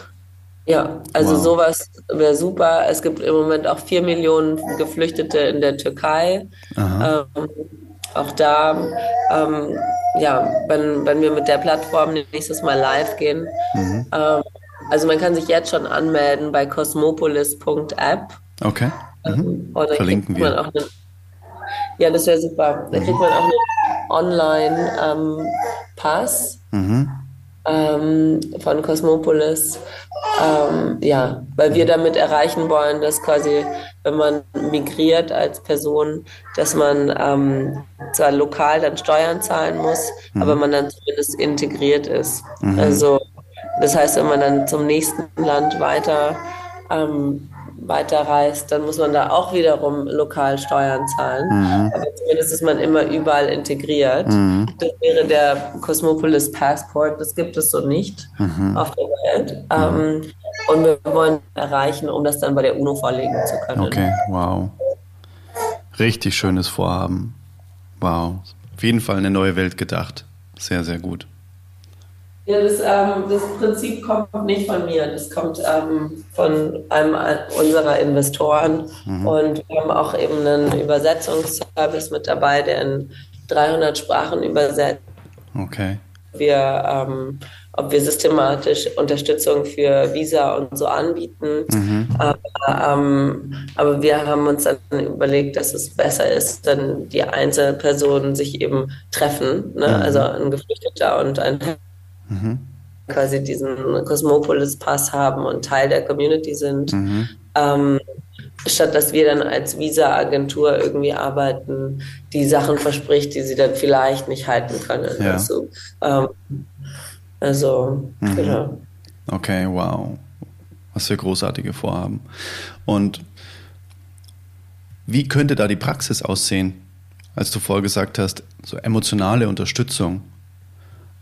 Ja, also wow. sowas wäre super. Es gibt im Moment auch vier Millionen Geflüchtete in der Türkei. Ähm, auch da, ähm, ja, wenn, wenn wir mit der Plattform nächstes Mal live gehen. Mhm. Ähm, also man kann sich jetzt schon anmelden bei cosmopolis.app. Okay. Mhm. Verlinken wir. Ja, das wäre super. Da kriegt man auch einen Online-Pass. Mhm ähm, von Cosmopolis. Ähm, ja, weil wir damit erreichen wollen, dass quasi, wenn man migriert als Person, dass man ähm, zwar lokal dann Steuern zahlen muss, mhm. aber man dann zumindest integriert ist. Mhm. Also das heißt, wenn man dann zum nächsten Land weiter ähm, weiterreist, dann muss man da auch wiederum lokal Steuern zahlen. Mhm. Aber zumindest ist man immer überall integriert. Mhm. Das wäre der Cosmopolis Passport, das gibt es so nicht mhm. auf der Welt. Ähm, und wir wollen erreichen, um das dann bei der UNO vorlegen zu können. Okay, wow. Richtig schönes Vorhaben. Wow. Auf jeden Fall eine neue Welt gedacht. Sehr, sehr gut. Ja, das, ähm, das Prinzip kommt nicht von mir, das kommt ähm, von einem unserer Investoren. Mhm. Und wir haben auch eben einen Übersetzungsservice mit dabei, der in 300 Sprachen übersetzt. Okay. Wir, ähm, ob wir systematisch Unterstützung für Visa und so anbieten. Mhm. Aber, ähm, aber wir haben uns dann überlegt, dass es besser ist, wenn die Einzelpersonen sich eben treffen. Ne? Mhm. Also ein Geflüchteter und ein mhm. quasi diesen Cosmopolis-Pass haben und Teil der Community sind. Mhm. Ähm, statt dass wir dann als Visa-Agentur irgendwie arbeiten, die Sachen verspricht, die sie dann vielleicht nicht halten können. Ja. Also, ähm, also mhm. genau. Okay, wow. Was für großartige Vorhaben. Und wie könnte da die Praxis aussehen, als du vorher gesagt hast, so emotionale Unterstützung?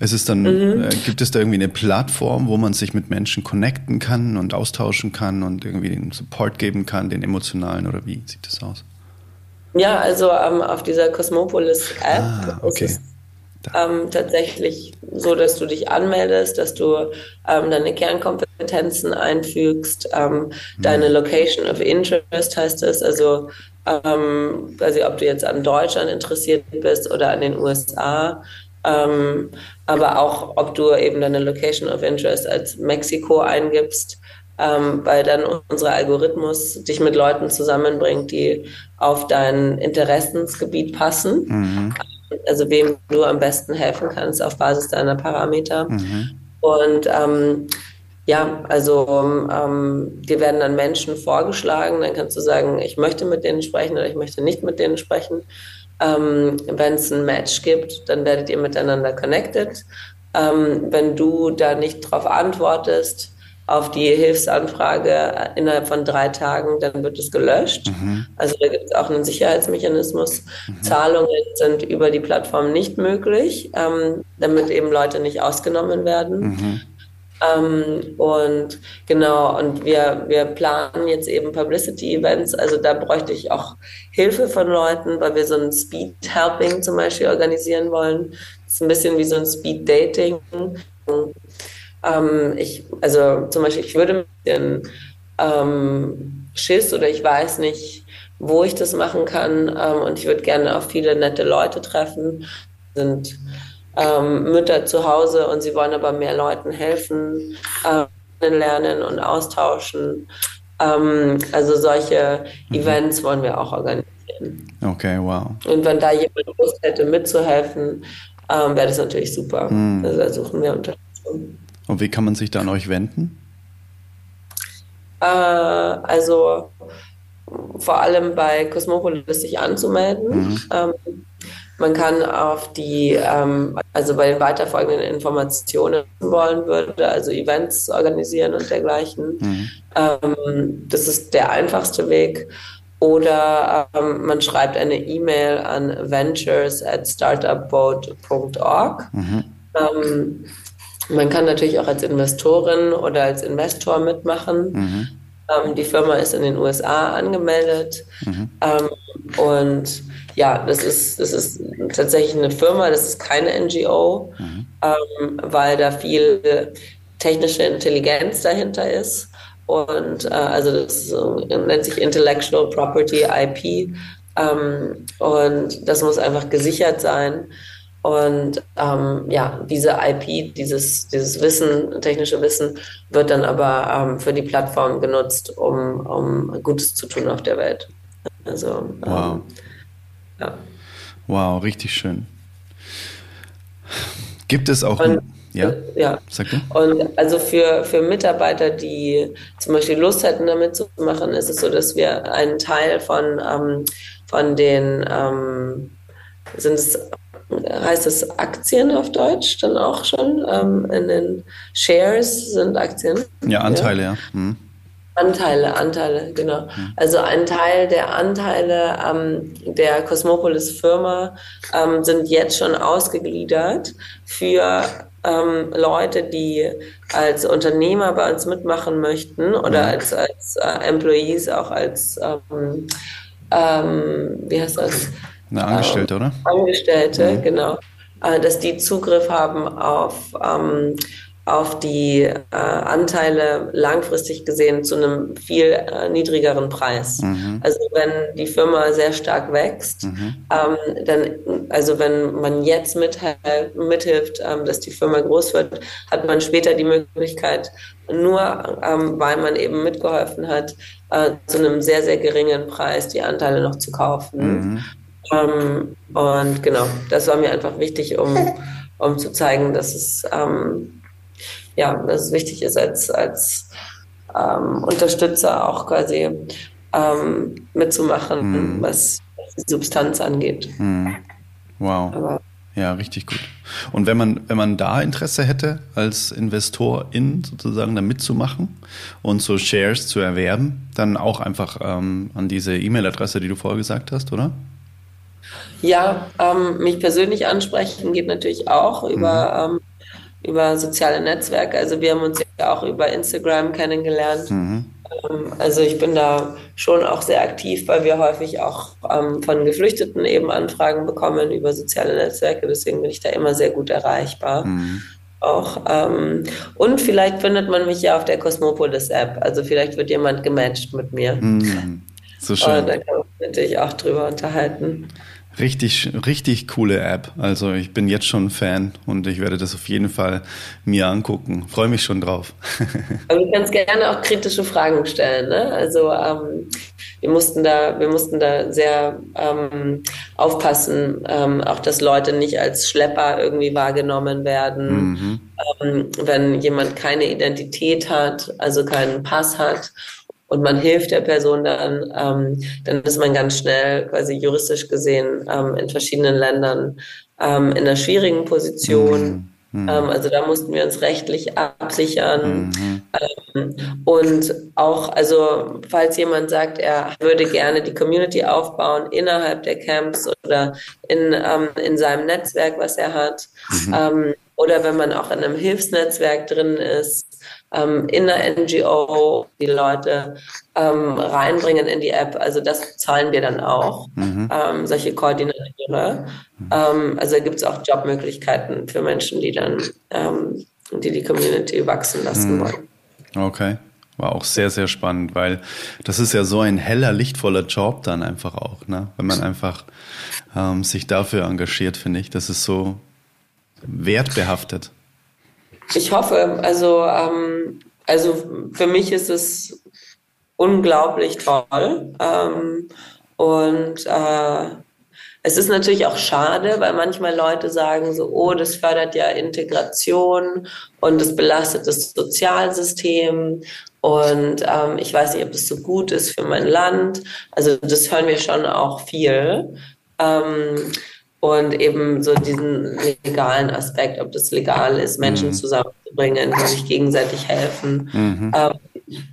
Es ist dann, mhm. äh, gibt es da irgendwie eine Plattform, wo man sich mit Menschen connecten kann und austauschen kann und irgendwie den Support geben kann, den emotionalen oder wie sieht das aus? Ja, also ähm, auf dieser Cosmopolis-App ah, okay. ist es ähm, tatsächlich so, dass du dich anmeldest, dass du ähm, deine Kernkompetenzen einfügst, mhm. deine Location of Interest heißt es, also ähm, quasi ob du jetzt an Deutschland interessiert bist oder an den USA ähm, aber auch, ob du eben deine Location of Interest als Mexiko eingibst, ähm, weil dann unser Algorithmus dich mit Leuten zusammenbringt, die auf dein Interessensgebiet passen. Mhm. Also wem du am besten helfen kannst auf Basis deiner Parameter. Mhm. Und ähm, ja, also ähm, dir werden dann Menschen vorgeschlagen, dann kannst du sagen, ich möchte mit denen sprechen oder ich möchte nicht mit denen sprechen. Ähm, Wenn es ein Match gibt, dann werdet ihr miteinander connected. Ähm, wenn du da nicht darauf antwortest, auf die Hilfsanfrage innerhalb von drei Tagen, dann wird es gelöscht. Mhm. Also da gibt es auch einen Sicherheitsmechanismus. Mhm. Zahlungen sind über die Plattform nicht möglich, ähm, damit eben Leute nicht ausgenommen werden. Mhm. Ähm, und genau, und wir, wir planen jetzt eben Publicity-Events. Also da bräuchte ich auch Hilfe von Leuten, weil wir so ein Speed-Helping zum Beispiel organisieren wollen. Das ist ein bisschen wie so ein Speed-Dating. Ähm, ich, also zum Beispiel, ich würde mit ähm, Schiss oder ich weiß nicht, wo ich das machen kann. Ähm, und ich würde gerne auch viele nette Leute treffen. Sind ähm, Mütter zu Hause und sie wollen aber mehr Leuten helfen, äh, lernen und austauschen. Ähm, also solche mhm. Events wollen wir auch organisieren. Okay, wow. Und wenn da jemand Lust hätte, mitzuhelfen, ähm, wäre das natürlich super. Mhm. Also da suchen wir Unterstützung. Und wie kann man sich da an euch wenden? Äh, also vor allem bei Cosmopolis sich anzumelden. Mhm. Ähm, man kann auf die, ähm, also bei den weiterfolgenden Informationen wollen würde, also Events organisieren und dergleichen. Mhm. Ähm, das ist der einfachste Weg. Oder ähm, man schreibt eine E-Mail an ventures at startupboat.org. Mhm. Ähm, man kann natürlich auch als Investorin oder als Investor mitmachen. Mhm. Ähm, die Firma ist in den USA angemeldet. Mhm. Ähm, und ja, das ist, das ist tatsächlich eine Firma, das ist keine NGO, mhm. ähm, weil da viel technische Intelligenz dahinter ist. Und äh, also das nennt sich Intellectual Property IP. Ähm, und das muss einfach gesichert sein. Und ähm, ja, diese IP, dieses, dieses Wissen, technische Wissen, wird dann aber ähm, für die Plattform genutzt, um, um Gutes zu tun auf der Welt. Also, ähm, wow. ja. Wow, richtig schön. Gibt es auch. Und, ja, ja. Sag du? Und also für, für Mitarbeiter, die zum Beispiel Lust hätten, damit zu machen, ist es so, dass wir einen Teil von, ähm, von den, ähm, sind es heißt es Aktien auf Deutsch dann auch schon. Ähm, in den Shares sind Aktien. Ja, Anteile, ja. ja. Hm. Anteile, Anteile, genau. Hm. Also ein Teil der Anteile ähm, der Cosmopolis Firma ähm, sind jetzt schon ausgegliedert für ähm, Leute, die als Unternehmer bei uns mitmachen möchten oder mhm. als, als äh, Employees auch als, ähm, ähm, wie heißt das? Eine Angestellte, oder? Angestellte, mhm. genau. Äh, dass die Zugriff haben auf, ähm, auf die äh, Anteile langfristig gesehen zu einem viel äh, niedrigeren Preis. Mhm. Also wenn die Firma sehr stark wächst, mhm. ähm, dann, also wenn man jetzt mithilft, ähm, dass die Firma groß wird, hat man später die Möglichkeit, nur ähm, weil man eben mitgeholfen hat, äh, zu einem sehr, sehr geringen Preis die Anteile noch zu kaufen. Mhm. Ähm, und genau, das war mir einfach wichtig, um, um zu zeigen, dass es, ähm, ja, dass es wichtig ist, als, als ähm, Unterstützer auch quasi ähm, mitzumachen, mhm. was die Substanz angeht. Mhm. Wow. Aber, ja, richtig gut. Und wenn man, wenn man da Interesse hätte, als Investorin sozusagen da mitzumachen und so Shares zu erwerben, dann auch einfach ähm, an diese E-Mail-Adresse, die du vorher gesagt hast, oder? Ja, ähm, mich persönlich ansprechen geht natürlich auch über, mhm. ähm, über soziale Netzwerke. Also wir haben uns ja auch über Instagram kennengelernt. Mhm. Ähm, also ich bin da schon auch sehr aktiv, weil wir häufig auch ähm, von Geflüchteten eben Anfragen bekommen über soziale Netzwerke. Deswegen bin ich da immer sehr gut erreichbar. Mhm auch. Ähm, und vielleicht findet man mich ja auf der Cosmopolis App. Also vielleicht wird jemand gematcht mit mir. Mm, so schön. Und da kann man natürlich auch drüber unterhalten. Richtig, richtig coole App. Also ich bin jetzt schon Fan und ich werde das auf jeden Fall mir angucken. Freue mich schon drauf. Aber du kannst gerne auch kritische Fragen stellen. Ne? Also ähm, wir mussten da, wir mussten da sehr ähm, aufpassen, ähm, auch dass Leute nicht als Schlepper irgendwie wahrgenommen werden. Mhm. Ähm, wenn jemand keine Identität hat, also keinen Pass hat und man hilft der Person dann, ähm, dann ist man ganz schnell quasi juristisch gesehen ähm, in verschiedenen Ländern ähm, in einer schwierigen Position. Mhm. mhm. Ähm, also da mussten wir uns rechtlich absichern. Mhm. Ähm, und auch, also falls jemand sagt, er würde gerne die Community aufbauen innerhalb der Camps oder in, ähm, in seinem Netzwerk, was er hat, mhm. Oder wenn man auch in einem Hilfsnetzwerk drin ist, ähm, in der NGO die Leute ähm, reinbringen in die App. Also das zahlen wir dann auch, mhm. ähm, solche Koordinateure. Mhm. Ähm, also gibt es auch Jobmöglichkeiten für Menschen, die dann ähm, die die Community wachsen lassen mhm. wollen. Okay. War auch sehr, sehr spannend, weil das ist ja so ein heller, lichtvoller Job dann einfach auch, ne? Wenn man einfach ähm, sich dafür engagiert, finde ich. Das ist so wertbehaftet. Ich hoffe, also, ähm, also für mich ist es unglaublich toll. Ähm, und äh, es ist natürlich auch schade, weil manchmal Leute sagen so, oh, das fördert ja Integration und es belastet das Sozialsystem und ähm, ich weiß nicht, ob das so gut ist für mein Land. Also das hören wir schon auch viel. Ähm, und eben so diesen legalen Aspekt, ob das legal ist, Menschen mhm. zusammenzubringen, die sich gegenseitig helfen. Mhm. Ähm,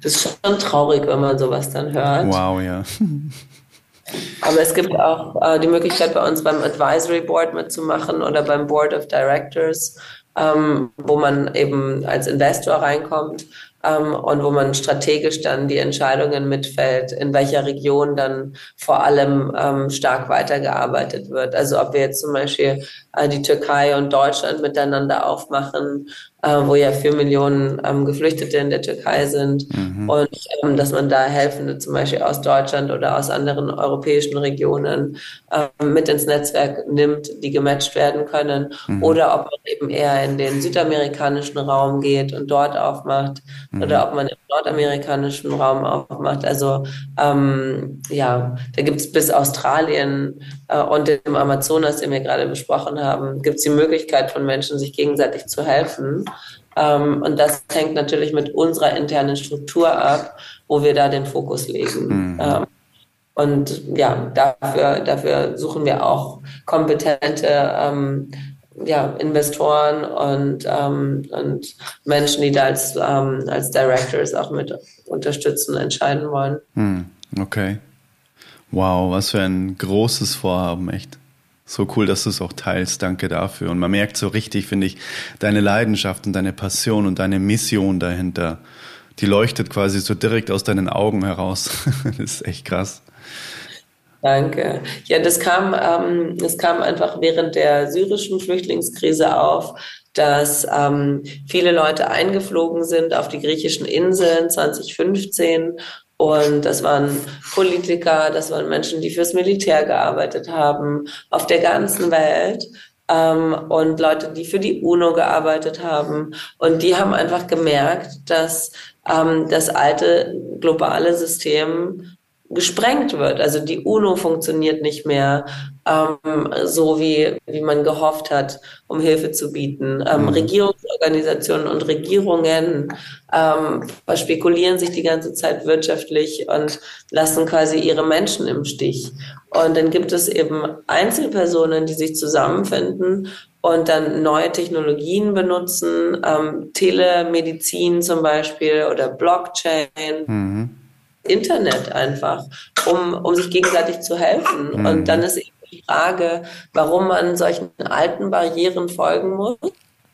das ist schon traurig, wenn man sowas dann hört. Wow, ja. Aber es gibt auch äh, die Möglichkeit bei uns beim Advisory Board mitzumachen oder beim Board of Directors, ähm, wo man eben als Investor reinkommt ähm, und wo man strategisch dann die Entscheidungen mitfällt, in welcher Region dann vor allem ähm, stark weitergearbeitet wird. Also ob wir jetzt zum Beispiel die Türkei und Deutschland miteinander aufmachen äh, wo ja vier Millionen ähm, Geflüchtete in der Türkei sind mhm. und ähm, dass man da Helfende zum Beispiel aus Deutschland oder aus anderen europäischen Regionen ähm, mit ins Netzwerk nimmt, die gematcht werden können mhm. oder ob man eben eher in den südamerikanischen Raum geht und dort aufmacht mhm. oder ob man im nordamerikanischen Raum aufmacht. Also ähm, ja, da gibt es bis Australien äh, und im Amazonas, den wir gerade besprochen haben, gibt es die Möglichkeit von Menschen, sich gegenseitig zu helfen. Ähm, und das hängt natürlich mit unserer internen Struktur ab, wo wir da den Fokus legen. Mhm. Ähm, und ja, dafür, dafür suchen wir auch kompetente ähm, ja, Investoren und, ähm, und Menschen, die da als, ähm, als Directors auch mit unterstützen, entscheiden wollen. Mhm. Okay. Wow, was für ein großes Vorhaben, echt. So cool, dass du es auch teilst. Danke dafür. Und man merkt so richtig, finde ich, deine Leidenschaft und deine Passion und deine Mission dahinter. Die leuchtet quasi so direkt aus deinen Augen heraus. das ist echt krass. Danke. Ja, das kam, ähm, das kam einfach während der syrischen Flüchtlingskrise auf, dass ähm, viele Leute eingeflogen sind auf die griechischen Inseln 2015 und das waren Politiker, das waren Menschen, die fürs Militär gearbeitet haben, auf der ganzen Welt. Ähm, und Leute, die für die UNO gearbeitet haben. Und die haben einfach gemerkt, dass ähm, das alte globale System gesprengt wird. Also die UNO funktioniert nicht mehr ähm, so, wie, wie man gehofft hat, um Hilfe zu bieten. Ähm, mhm. Regierungsorganisationen und Regierungen ähm, spekulieren sich die ganze Zeit wirtschaftlich und lassen quasi ihre Menschen im Stich. Und dann gibt es eben Einzelpersonen, die sich zusammenfinden und dann neue Technologien benutzen, ähm, Telemedizin zum Beispiel oder Blockchain. Mhm Internet einfach, um, um sich gegenseitig zu helfen. Mhm. Und dann ist eben die Frage, warum man solchen alten Barrieren folgen muss,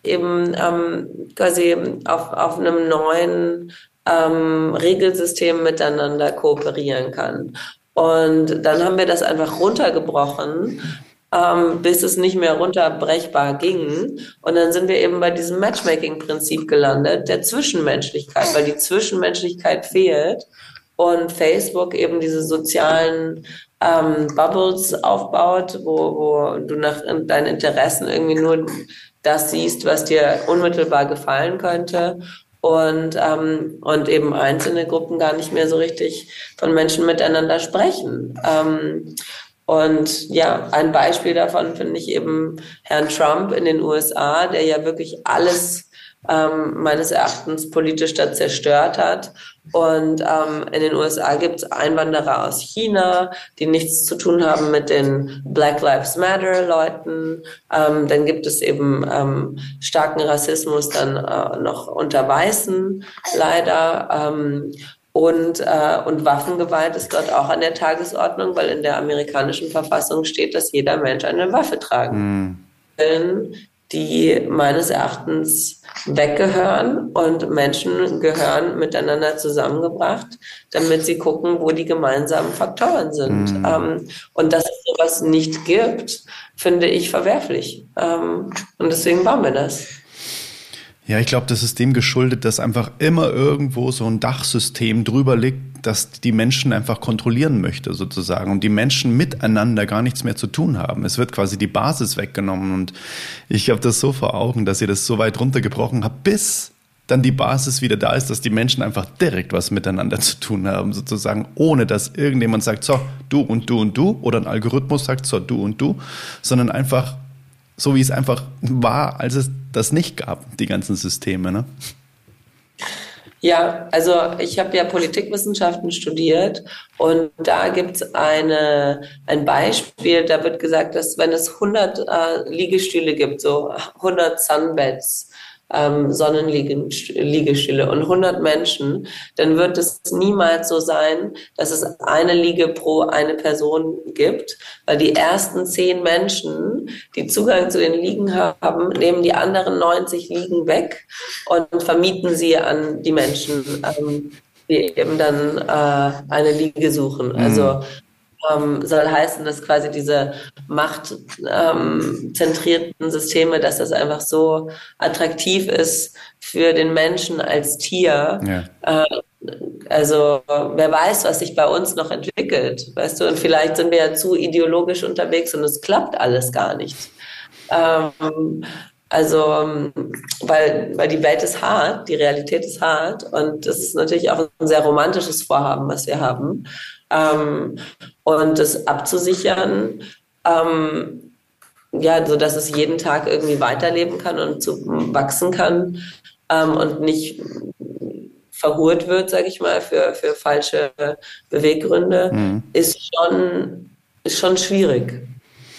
eben ähm, quasi auf, auf einem neuen ähm, Regelsystem miteinander kooperieren kann. Und dann haben wir das einfach runtergebrochen, ähm, bis es nicht mehr runterbrechbar ging. Und dann sind wir eben bei diesem Matchmaking-Prinzip gelandet, der Zwischenmenschlichkeit, weil die Zwischenmenschlichkeit fehlt und Facebook eben diese sozialen ähm, Bubbles aufbaut, wo, wo du nach deinen Interessen irgendwie nur das siehst, was dir unmittelbar gefallen könnte und, ähm, und eben einzelne Gruppen gar nicht mehr so richtig von Menschen miteinander sprechen. Ähm, und ja, ein Beispiel davon finde ich eben Herrn Trump in den USA, der ja wirklich alles ähm, meines Erachtens politisch da zerstört hat. Und ähm, in den USA gibt es Einwanderer aus China, die nichts zu tun haben mit den Black Lives Matter Leuten. Ähm, dann gibt es eben ähm, starken Rassismus dann äh, noch unter Weißen leider. Ähm, und, äh, und Waffengewalt ist dort auch an der Tagesordnung, weil in der amerikanischen Verfassung steht, dass jeder Mensch eine Waffe tragen mhm. Die meines Erachtens weggehören und Menschen gehören miteinander zusammengebracht, damit sie gucken, wo die gemeinsamen Faktoren sind. Mhm. Ähm, und dass es sowas nicht gibt, finde ich verwerflich. Ähm, und deswegen bauen wir das. Ja, ich glaube, das ist dem geschuldet, dass einfach immer irgendwo so ein Dachsystem drüber liegt, das die Menschen einfach kontrollieren möchte, sozusagen. Und die Menschen miteinander gar nichts mehr zu tun haben. Es wird quasi die Basis weggenommen. Und ich habe das so vor Augen, dass ihr das so weit runtergebrochen habt, bis dann die Basis wieder da ist, dass die Menschen einfach direkt was miteinander zu tun haben, sozusagen, ohne dass irgendjemand sagt, so, du und du und du, oder ein Algorithmus sagt, so, du und du, sondern einfach so, wie es einfach war, als es das nicht gab, die ganzen Systeme. Ne? Ja, also ich habe ja Politikwissenschaften studiert und da gibt es ein Beispiel, da wird gesagt, dass wenn es 100 äh, Liegestühle gibt, so 100 Sunbeds, ähm, Sonnenliegestühle und 100 Menschen, dann wird es niemals so sein, dass es eine Liege pro eine Person gibt, weil die ersten zehn Menschen, die Zugang zu den Liegen haben, nehmen die anderen 90 Liegen weg und vermieten sie an die Menschen, ähm, die eben dann äh, eine Liege suchen. Also mhm ähm, soll heißen, dass quasi diese machtzentrierten ähm, Systeme, dass das einfach so attraktiv ist für den Menschen als Tier. Ja. Äh, also wer weiß, was sich bei uns noch entwickelt, weißt du? Und vielleicht sind wir ja zu ideologisch unterwegs und es klappt alles gar nicht. Ähm, also, weil, weil die Welt ist hart, die Realität ist hart und das ist natürlich auch ein sehr romantisches Vorhaben, was wir haben. Ähm, und das abzusichern, ähm, ja, so dass es jeden Tag irgendwie weiterleben kann und zu wachsen kann ähm, und nicht verhurt wird, sage ich mal, für, für falsche Beweggründe, mhm. ist schon ist schon schwierig,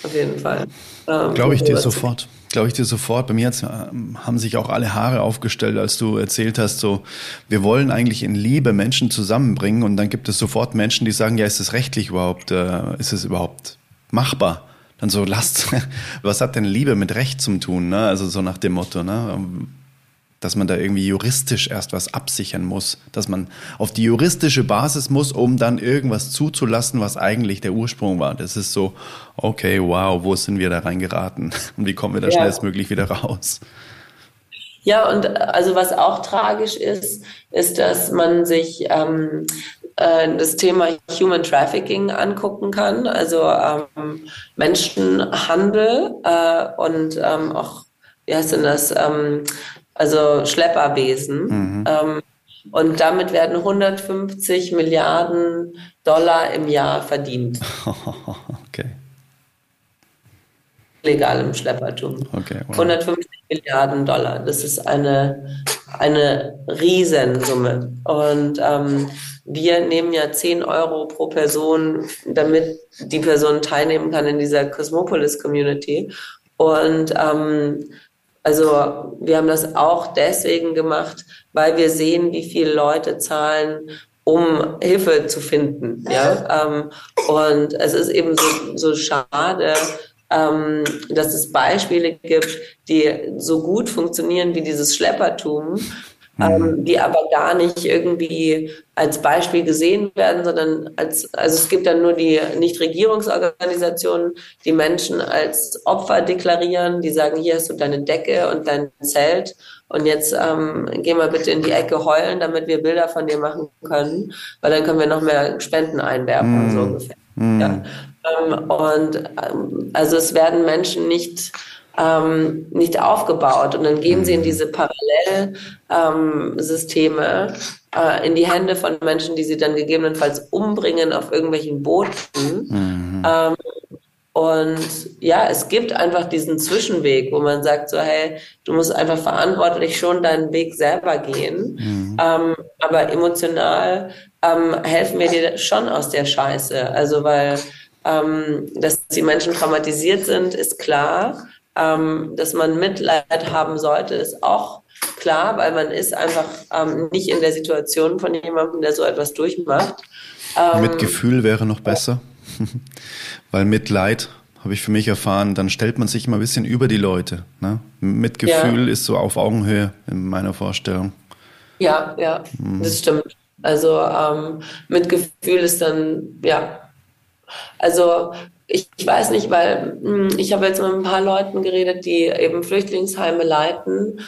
auf jeden Fall. Ähm, Glaube ich dir sofort glaube ich dir sofort. Bei mir hat's, haben sich auch alle Haare aufgestellt, als du erzählt hast, so, wir wollen eigentlich in Liebe Menschen zusammenbringen und dann gibt es sofort Menschen, die sagen, ja, ist es rechtlich überhaupt, äh, ist es überhaupt machbar? Dann so, lasst, was hat denn Liebe mit Recht zum tun, ne? Also so nach dem Motto, ne? Dass man da irgendwie juristisch erst was absichern muss, dass man auf die juristische Basis muss, um dann irgendwas zuzulassen, was eigentlich der Ursprung war. Das ist so, okay, wow, wo sind wir da reingeraten und wie kommen wir da ja. schnellstmöglich wieder raus? Ja, und also was auch tragisch ist, ist, dass man sich ähm, äh, das Thema Human Trafficking angucken kann, also ähm, Menschenhandel äh, und ähm, auch, wie heißt denn das, ähm, also Schlepperwesen. Mhm. Ähm, und damit werden 150 Milliarden Dollar im Jahr verdient. okay. Legalem Schleppertum. Okay, wow. 150 Milliarden Dollar. Das ist eine, eine Riesensumme. Und ähm, wir nehmen ja 10 Euro pro Person, damit die Person teilnehmen kann in dieser Cosmopolis Community. Und ähm, also wir haben das auch deswegen gemacht, weil wir sehen, wie viele Leute zahlen, um Hilfe zu finden. Ja? Ähm, und es ist eben so, so schade, ähm, dass es Beispiele gibt, die so gut funktionieren wie dieses Schleppertum, ähm, mhm. die aber gar nicht irgendwie als Beispiel gesehen werden, sondern als, also es gibt dann nur die Nichtregierungsorganisationen, die Menschen als Opfer deklarieren, die sagen, hier hast du deine Decke und dein Zelt und jetzt ähm, geh mal bitte in die Ecke heulen, damit wir Bilder von dir machen können, weil dann können wir noch mehr Spenden einwerfen, mhm. so ungefähr. Mhm. Ja. Ähm, und ähm, also es werden Menschen nicht ähm, nicht aufgebaut. Und dann gehen sie in mhm. diese Parallelsysteme, äh, in die Hände von Menschen, die sie dann gegebenenfalls umbringen auf irgendwelchen Booten. Mhm. Ähm, und ja, es gibt einfach diesen Zwischenweg, wo man sagt so, hey, du musst einfach verantwortlich schon deinen Weg selber gehen. Mhm. Ähm, aber emotional ähm, helfen wir dir schon aus der Scheiße. Also weil ähm, dass die Menschen traumatisiert sind, ist klar. Ähm, dass man Mitleid haben sollte, ist auch klar, weil man ist einfach ähm, nicht in der Situation von jemandem, der so etwas durchmacht. Ähm, Mitgefühl wäre noch besser, weil Mitleid habe ich für mich erfahren, dann stellt man sich immer ein bisschen über die Leute. Ne? Mitgefühl ja. ist so auf Augenhöhe in meiner Vorstellung. Ja, ja, mhm. das stimmt. Also ähm, Mitgefühl ist dann, ja, also ich, ich weiß nicht, weil mh, hm, ich habe jetzt mit ein paar Leuten geredet, die eben Flüchtlingsheime leiten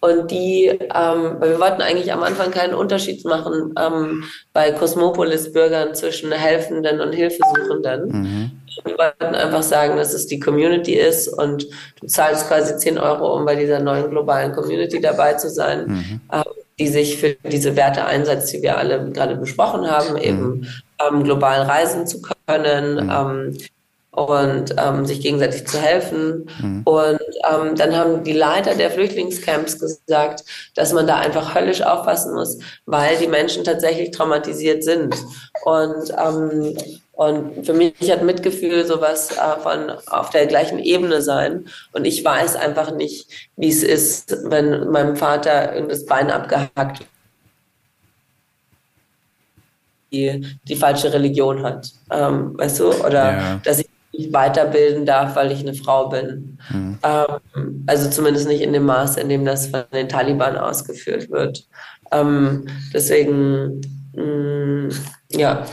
und die, ähm, weil wir wollten eigentlich am Anfang keinen Unterschied machen ähm, bei Cosmopolis-Bürgern zwischen Helfenden und Hilfesuchenden. Mhm. Wir wollten einfach sagen, dass es die Community ist und du zahlst quasi 10 Euro, um bei dieser neuen globalen Community dabei zu sein, mhm. ähm, die sich für diese Werte einsetzt, die wir alle gerade besprochen haben, eben mhm. global reisen zu können, mhm. ähm, und ähm, sich gegenseitig zu helfen. Mhm. Und ähm, dann haben die Leiter der Flüchtlingscamps gesagt, dass man da einfach höllisch aufpassen muss, weil die Menschen tatsächlich traumatisiert sind. Und ähm, und für mich hat Mitgefühl sowas äh, von auf der gleichen Ebene sein. Und ich weiß einfach nicht, wie es ist, wenn meinem Vater das Bein abgehackt die, die falsche Religion hat. Ähm, weißt du? Oder ja. dass ich nicht weiterbilden darf, weil ich eine Frau bin. Mhm. Ähm, also zumindest nicht in dem Maß, in dem das von den Taliban ausgeführt wird. Ähm, deswegen, mh, mm, ja,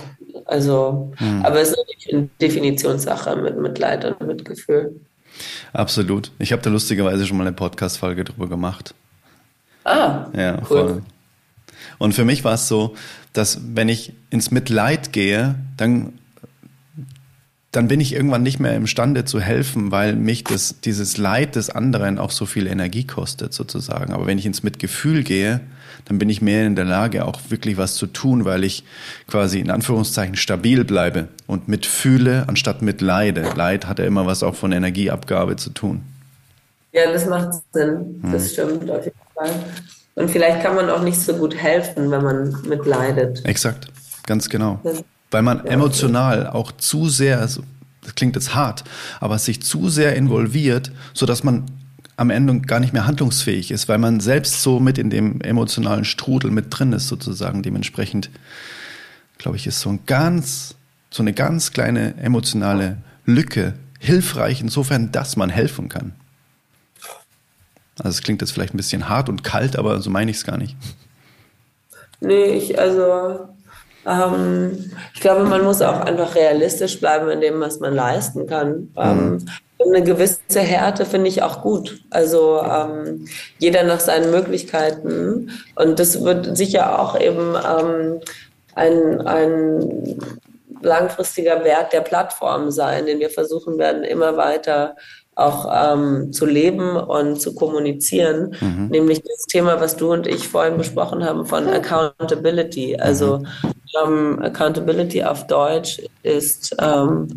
also, mhm. aber es ist natürlich eine Definitionssache mit Mitleid und Mitgefühl. Absolut. Ich habe da lustigerweise schon mal eine Podcast-Folge drüber gemacht. Ah, ja, cool. Voll. Und für mich war es so, dass wenn ich ins Mitleid gehe, dann dann bin ich irgendwann nicht mehr imstande zu helfen, weil mich das, dieses Leid des anderen auch so viel Energie kostet, sozusagen. Aber wenn ich ins Mitgefühl gehe, dann bin ich mehr in der Lage, auch wirklich was zu tun, weil ich quasi in Anführungszeichen stabil bleibe und mitfühle, anstatt mitleide. Leid hat ja immer was auch von Energieabgabe zu tun. Ja, das macht Sinn. Das hm. stimmt auf jeden Fall. Und vielleicht kann man auch nicht so gut helfen, wenn man mitleidet. Exakt, ganz genau. Ja weil man emotional auch zu sehr, also das klingt jetzt hart, aber sich zu sehr involviert, so dass man am Ende gar nicht mehr handlungsfähig ist, weil man selbst so mit in dem emotionalen Strudel mit drin ist sozusagen. Dementsprechend, glaube ich, ist so ein ganz, so eine ganz kleine emotionale Lücke hilfreich insofern, dass man helfen kann. Also es klingt jetzt vielleicht ein bisschen hart und kalt, aber so meine ich es gar nicht. Nee, ich, also ähm, ich glaube, man muss auch einfach realistisch bleiben in dem, was man leisten kann. Ähm, mhm. eine gewisse Härte finde ich auch gut. Also ähm, jeder nach seinen Möglichkeiten. Und das wird sicher auch eben ähm, ein, ein langfristiger Wert der Plattform sein, den wir versuchen werden, immer weiter auch ähm, zu leben und zu kommunizieren, mhm. nämlich das Thema, was du und ich vorhin besprochen haben von Accountability. Also mhm. ähm, Accountability auf Deutsch ist, ähm,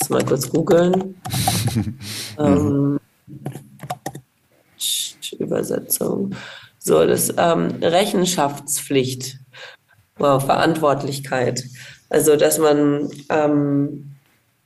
muss mal kurz googeln, ähm, Übersetzung. So, das ähm, Rechenschaftspflicht, wow, Verantwortlichkeit. Also, dass man ähm,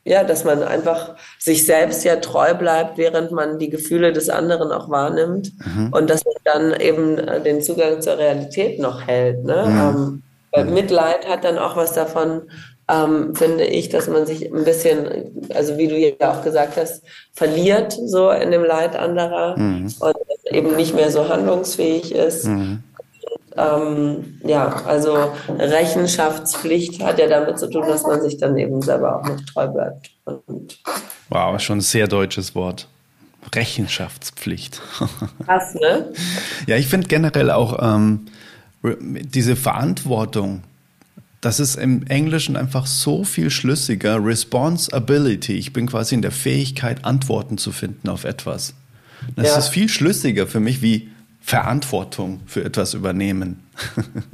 ja, dass man einfach sich selbst ja treu bleibt, während man die Gefühle des anderen auch wahrnimmt mhm. und dass man dann eben äh, den Zugang zur Realität noch hält. Ne? Mhm. Ähm, Mitleid hat dann auch was davon, ähm, finde ich, dass man sich ein bisschen, also wie du ja auch gesagt hast, verliert so in dem Leid anderer mhm. und eben nicht mehr so handlungsfähig ist. Mhm ähm, ja, also Rechenschaftspflicht hat ja damit zu tun, dass man sich dann eben selber auch noch treu bleibt. Und wow, schon ein sehr deutsches Wort. Rechenschaftspflicht. Krass, ne? Ja, ich finde generell auch ähm, diese Verantwortung, das ist im Englischen einfach so viel schlüssiger. Responsibility. Ich bin quasi in der Fähigkeit, Antworten zu finden auf etwas. Das ja. ist viel schlüssiger für mich wie Verantwortung für etwas übernehmen.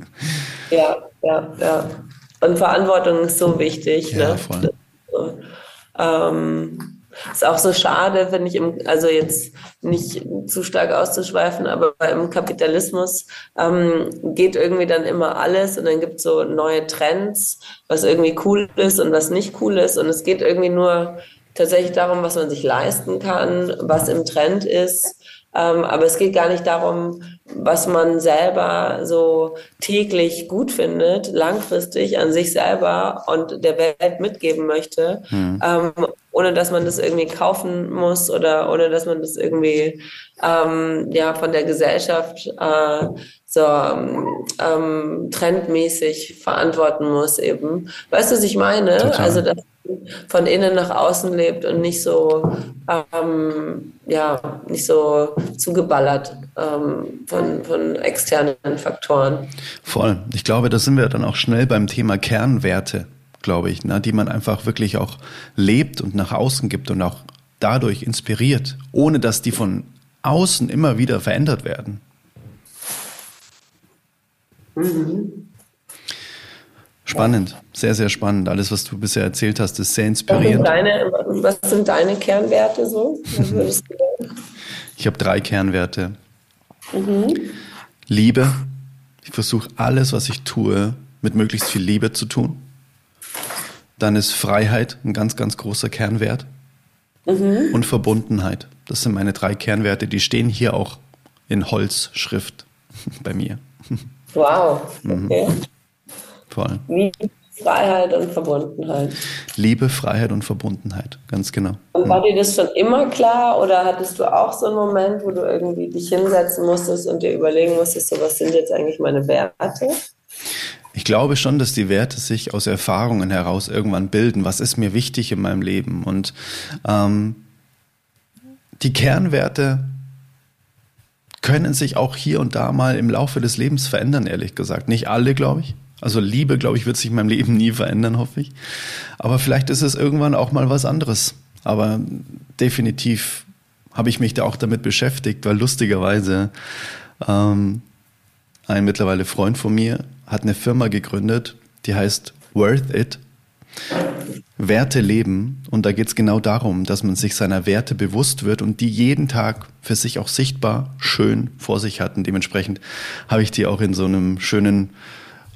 ja, ja, ja. Und Verantwortung ist so wichtig. Ja, ne? voll. So, ähm, ist auch so schade, wenn ich im, also jetzt nicht zu stark auszuschweifen, aber im Kapitalismus ähm, geht irgendwie dann immer alles und dann gibt es so neue Trends, was irgendwie cool ist und was nicht cool ist. Und es geht irgendwie nur tatsächlich darum, was man sich leisten kann, was im Trend ist. Ähm, aber es geht gar nicht darum, was man selber so täglich gut findet, langfristig an sich selber und der Welt mitgeben möchte, mhm. ähm, ohne dass man das irgendwie kaufen muss oder ohne dass man das irgendwie ähm, ja von der Gesellschaft äh, so ähm, trendmäßig verantworten muss eben. Weißt du, was ich meine? Total. Also dass von innen nach außen lebt und nicht so, ähm, ja, nicht so zugeballert ähm, von, von externen Faktoren. Voll. Ich glaube, da sind wir dann auch schnell beim Thema Kernwerte, glaube ich, ne, die man einfach wirklich auch lebt und nach außen gibt und auch dadurch inspiriert, ohne dass die von außen immer wieder verändert werden. Mhm. Spannend, sehr, sehr spannend. Alles, was du bisher erzählt hast, ist sehr inspirierend. Was sind deine, was sind deine Kernwerte so? ich habe drei Kernwerte. Mhm. Liebe. Ich versuche alles, was ich tue, mit möglichst viel Liebe zu tun. Dann ist Freiheit ein ganz, ganz großer Kernwert. Mhm. Und Verbundenheit. Das sind meine drei Kernwerte. Die stehen hier auch in Holzschrift bei mir. Wow. Mhm. Okay. Mhm. Voll. Liebe, Freiheit und Verbundenheit. Liebe, Freiheit und Verbundenheit, ganz genau. Und war dir das schon immer klar oder hattest du auch so einen Moment, wo du irgendwie dich hinsetzen musstest und dir überlegen musstest, so was sind jetzt eigentlich meine Werte? Ich glaube schon, dass die Werte sich aus Erfahrungen heraus irgendwann bilden. Was ist mir wichtig in meinem Leben? Und ähm, die Kernwerte können sich auch hier und da mal im Laufe des Lebens verändern, ehrlich gesagt. Nicht alle, glaube ich. Also Liebe, glaube ich, wird sich in meinem Leben nie verändern, hoffe ich. Aber vielleicht ist es irgendwann auch mal was anderes. Aber definitiv habe ich mich da auch damit beschäftigt, weil lustigerweise ähm, ein mittlerweile Freund von mir hat eine Firma gegründet, die heißt Worth It. Werte leben. Und da geht es genau darum, dass man sich seiner Werte bewusst wird und die jeden Tag für sich auch sichtbar schön vor sich hat. Und dementsprechend habe ich die auch in so einem schönen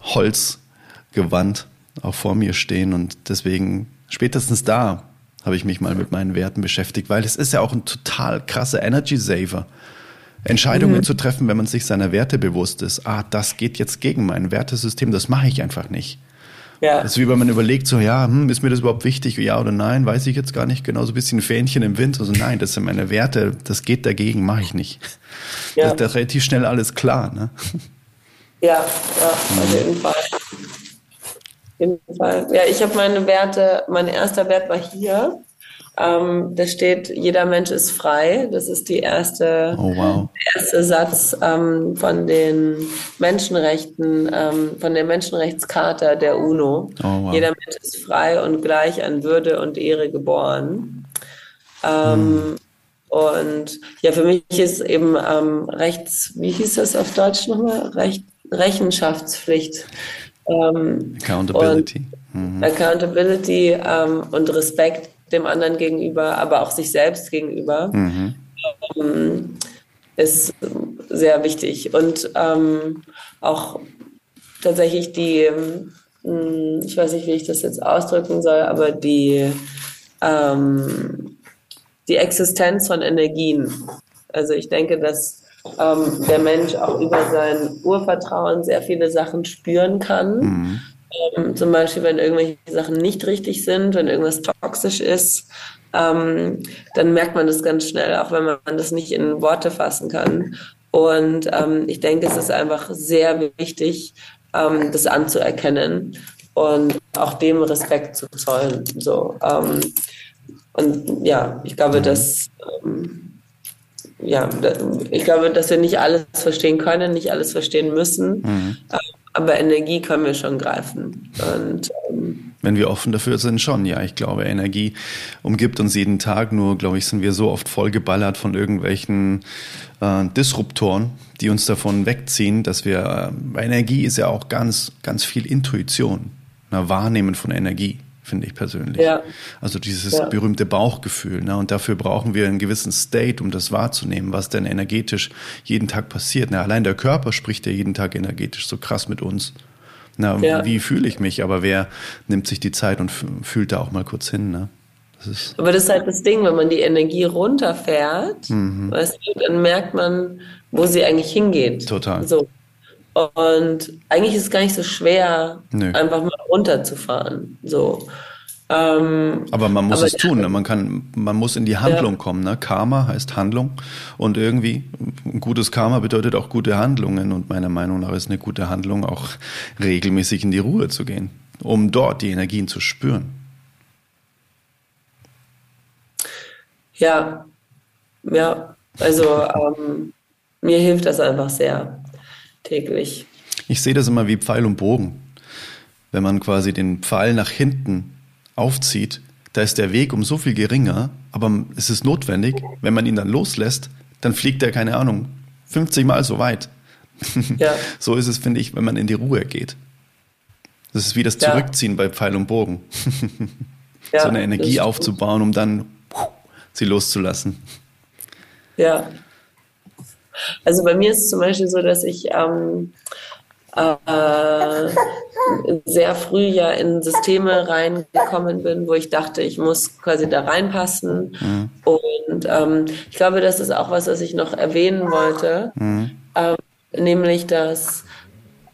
Holzgewand auch vor mir stehen und deswegen spätestens da habe ich mich mal mit meinen Werten beschäftigt, weil es ist ja auch ein total krasser Energy Saver. Entscheidungen mhm. zu treffen, wenn man sich seiner Werte bewusst ist. Ah, das geht jetzt gegen mein Wertesystem, das mache ich einfach nicht. Ja. Das ist wie wenn man überlegt, so, ja, hm, ist mir das überhaupt wichtig, ja oder nein, weiß ich jetzt gar nicht, genau so ein bisschen Fähnchen im Wind, also nein, das sind meine Werte, das geht dagegen, mache ich nicht. Ja. Das, das ist relativ schnell alles klar, ne? Ja, ja, auf jeden Fall. Auf jeden Fall. Ja, ich habe meine Werte, mein erster Wert war hier. Ähm, da steht, jeder Mensch ist frei. Das ist die erste, oh, wow. der erste Satz ähm, von den Menschenrechten, ähm, von der Menschenrechtscharta der UNO. Oh, wow. Jeder Mensch ist frei und gleich an Würde und Ehre geboren. Hm. Und ja, für mich ist eben ähm, Rechts, wie hieß das auf Deutsch nochmal? Recht, Rechenschaftspflicht. Ähm, Accountability. Mhm. Accountability ähm, und Respekt dem anderen gegenüber, aber auch sich selbst gegenüber mhm. ähm, ist sehr wichtig. Und ähm, auch tatsächlich die, ähm, ich weiß nicht, wie ich das jetzt ausdrücken soll, aber die, ähm, die Existenz von Energien. Also ich denke, dass ähm, der Mensch auch über sein Urvertrauen sehr viele Sachen spüren kann. Mhm. Ähm, zum Beispiel, wenn irgendwelche Sachen nicht richtig sind, wenn irgendwas toxisch ist, ähm, dann merkt man das ganz schnell, auch wenn man das nicht in Worte fassen kann. Und ähm, ich denke, es ist einfach sehr wichtig, ähm, das anzuerkennen und auch dem Respekt zu zollen. So, ähm, und ja, ich glaube, mhm. Ähm, ja, ich glaube, dass wir nicht alles verstehen können, nicht alles verstehen müssen. Mhm. Aber Energie können wir schon greifen. Und, ähm, Wenn wir offen dafür sind, schon, ja. Ich glaube, Energie umgibt uns jeden Tag. Nur, glaube ich, sind wir so oft vollgeballert von irgendwelchen äh, Disruptoren, die uns davon wegziehen, dass wir, äh, Energie ist ja auch ganz, ganz viel Intuition, na, Wahrnehmen von Energie finde ich persönlich. Ja. Also dieses ja. berühmte Bauchgefühl. Ne? Und dafür brauchen wir einen gewissen State, um das wahrzunehmen, was denn energetisch jeden Tag passiert. Ne? Allein der Körper spricht ja jeden Tag energetisch so krass mit uns. Na, ja. wie fühle ich mich? Aber wer nimmt sich die Zeit und fühlt da auch mal kurz hin? Ne? Das Aber das ist halt das Ding, wenn man die Energie runterfährt, mhm. weißt du, dann merkt man, wo sie eigentlich hingeht. Total. So. Und eigentlich ist es gar nicht so schwer, Nö. einfach mal runterzufahren. So. Ähm, aber man muss aber es tun, ne? man kann, man muss in die Handlung ja. kommen. Ne? Karma heißt Handlung und irgendwie ein gutes Karma bedeutet auch gute Handlungen und meiner Meinung nach ist eine gute Handlung auch regelmäßig in die Ruhe zu gehen, um dort die Energien zu spüren. Ja, ja, also ähm, mir hilft das einfach sehr täglich. Ich sehe das immer wie Pfeil und Bogen. Wenn man quasi den Pfeil nach hinten aufzieht, da ist der Weg um so viel geringer, aber es ist notwendig, wenn man ihn dann loslässt, dann fliegt er, keine Ahnung, 50 Mal so weit. Ja. so ist es, finde ich, wenn man in die Ruhe geht. Das ist wie das Zurückziehen ja. bei Pfeil und Bogen. ja, so eine Energie aufzubauen, um dann sie loszulassen. Ja. Also bei mir ist es zum Beispiel so, dass ich ähm, äh, sehr früh ja in Systeme reingekommen bin, wo ich dachte, ich muss quasi da reinpassen. Mhm. Und ähm, ich glaube, das ist auch was, was ich noch erwähnen wollte, mhm. ähm, nämlich dass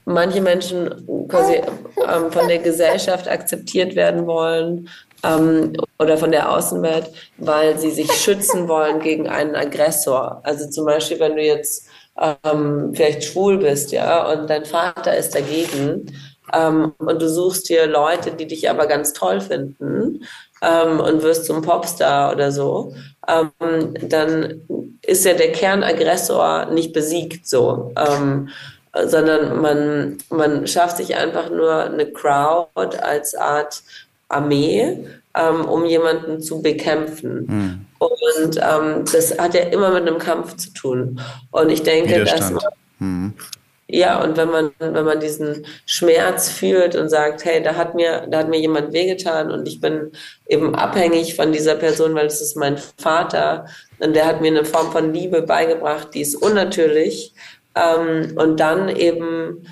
manche Menschen quasi ähm, von der Gesellschaft akzeptiert werden wollen ähm, oder von der Außenwelt, weil sie sich schützen wollen gegen einen Aggressor. Also zum Beispiel, wenn du jetzt ähm, vielleicht schwul bist, ja, und dein Vater ist dagegen, ähm, und du suchst dir Leute, die dich aber ganz toll finden ähm, und wirst zum Popstar oder so, ähm, dann ist ja der Kernaggressor nicht besiegt so. Sondern man, man schafft sich einfach nur eine Crowd als Art Armee, ähm, um jemanden zu bekämpfen. Mhm. Und ähm, das hat ja immer mit einem Kampf zu tun. Und ich denke, dass man, mhm. ja, und wenn man, wenn man diesen Schmerz fühlt und sagt, hey, da hat mir, da hat mir jemand wehgetan und ich bin eben abhängig von dieser Person, weil es ist mein Vater und der hat mir eine Form von Liebe beigebracht, die ist unnatürlich. Ähm, und dann eben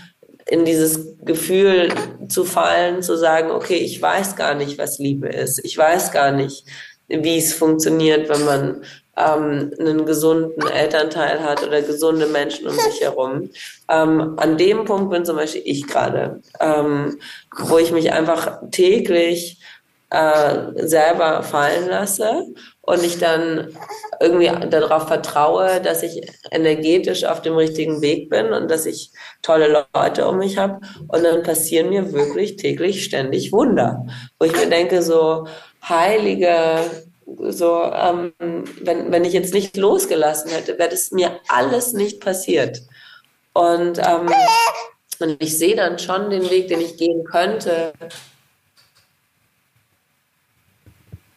in dieses Gefühl zu fallen, zu sagen, okay, ich weiß gar nicht, was Liebe ist. Ich weiß gar nicht, wie es funktioniert, wenn man ähm, einen gesunden Elternteil hat oder gesunde Menschen um sich herum. Ähm, an dem Punkt bin zum Beispiel ich gerade, ähm, wo ich mich einfach täglich äh, selber fallen lasse und ich dann irgendwie darauf vertraue, dass ich energetisch auf dem richtigen Weg bin und dass ich tolle Leute um mich habe. Und dann passieren mir wirklich täglich ständig Wunder, wo ich mir denke, so heilige, so, ähm, wenn, wenn ich jetzt nicht losgelassen hätte, wäre das mir alles nicht passiert. Und, ähm, und ich sehe dann schon den Weg, den ich gehen könnte.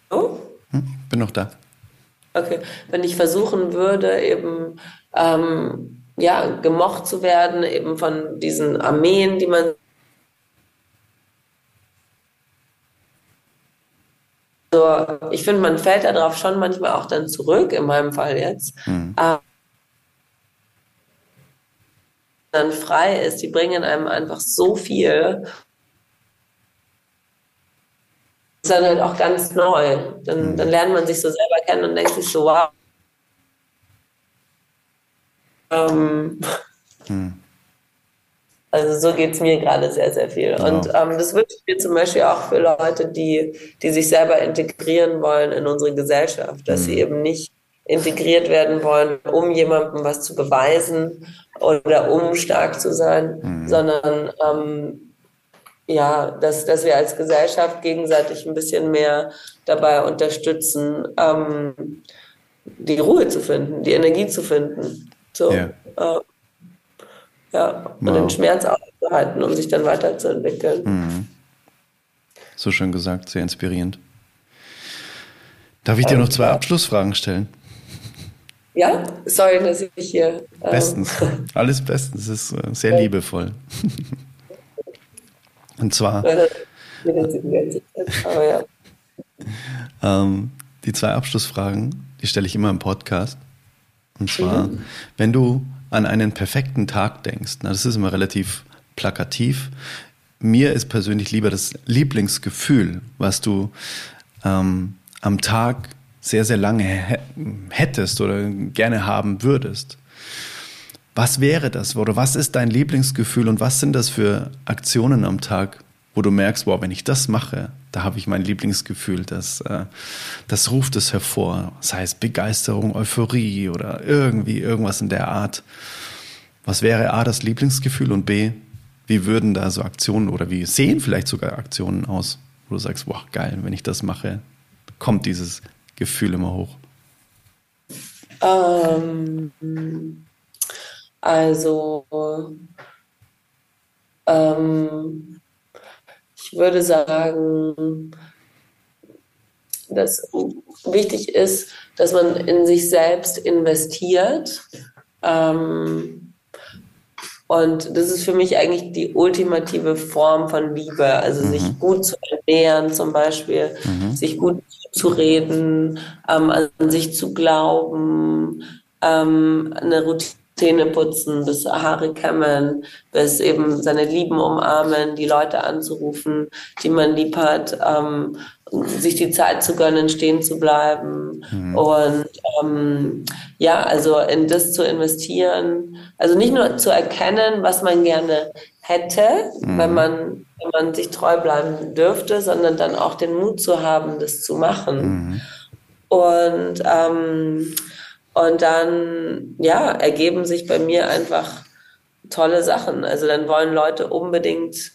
Oh? Hm, bin noch da. Okay, wenn ich versuchen würde, eben ähm, ja, gemocht zu werden, eben von diesen Armeen, die man Also ich finde, man fällt darauf schon manchmal auch dann zurück, in meinem Fall jetzt. Mhm. Dann frei ist, die bringen einem einfach so viel ist dann halt auch ganz neu. Dann, mhm. dann lernt man sich so selber kennen und denkt sich so, wow. Ähm, hm. Also so geht es mir gerade sehr, sehr viel. Genau. Und ähm, das wünsche ich mir zum Beispiel auch für Leute, die, die sich selber integrieren wollen in unsere Gesellschaft, dass mhm. sie eben nicht integriert werden wollen, um jemandem was zu beweisen oder um stark zu sein, mhm. sondern ähm, ja, dass, dass wir als Gesellschaft gegenseitig ein bisschen mehr dabei unterstützen, ähm, die Ruhe zu finden, die Energie zu finden. So, ja, äh, ja und den Schmerz auszuhalten, um sich dann weiterzuentwickeln. Mhm. So schön gesagt, sehr inspirierend. Darf ich dir noch zwei Abschlussfragen stellen? Ja, sorry, dass ich hier. Ähm bestens, alles bestens, es ist äh, sehr liebevoll. Und zwar. ähm, die zwei Abschlussfragen, die stelle ich immer im Podcast. Und zwar, mhm. wenn du an einen perfekten Tag denkst, na, das ist immer relativ plakativ. Mir ist persönlich lieber das Lieblingsgefühl, was du ähm, am Tag sehr, sehr lange hättest oder gerne haben würdest. Was wäre das? Oder was ist dein Lieblingsgefühl und was sind das für Aktionen am Tag, wo du merkst, wow, wenn ich das mache, da habe ich mein Lieblingsgefühl, das, äh, das ruft es hervor. Sei es Begeisterung, Euphorie oder irgendwie irgendwas in der Art. Was wäre A, das Lieblingsgefühl und B, wie würden da so Aktionen oder wie sehen vielleicht sogar Aktionen aus, wo du sagst, wow, geil, wenn ich das mache, kommt dieses Gefühl immer hoch. Ähm, also, ähm, ich würde sagen, dass wichtig ist, dass man in sich selbst investiert. Ähm, und das ist für mich eigentlich die ultimative Form von Liebe. Also mhm. sich gut zu ernähren zum Beispiel, mhm. sich gut zu reden, ähm, an sich zu glauben, ähm, eine Routine Zähne putzen, bis Haare kämmen, bis eben seine Lieben umarmen, die Leute anzurufen, die man lieb hat, ähm, sich die Zeit zu gönnen, stehen zu bleiben mhm. und ähm, ja, also in das zu investieren, also nicht nur zu erkennen, was man gerne hätte, mhm. wenn man wenn man sich treu bleiben dürfte, sondern dann auch den Mut zu haben, das zu machen. Mhm. Und ähm, und dann, ja, ergeben sich bei mir einfach tolle Sachen. Also dann wollen Leute unbedingt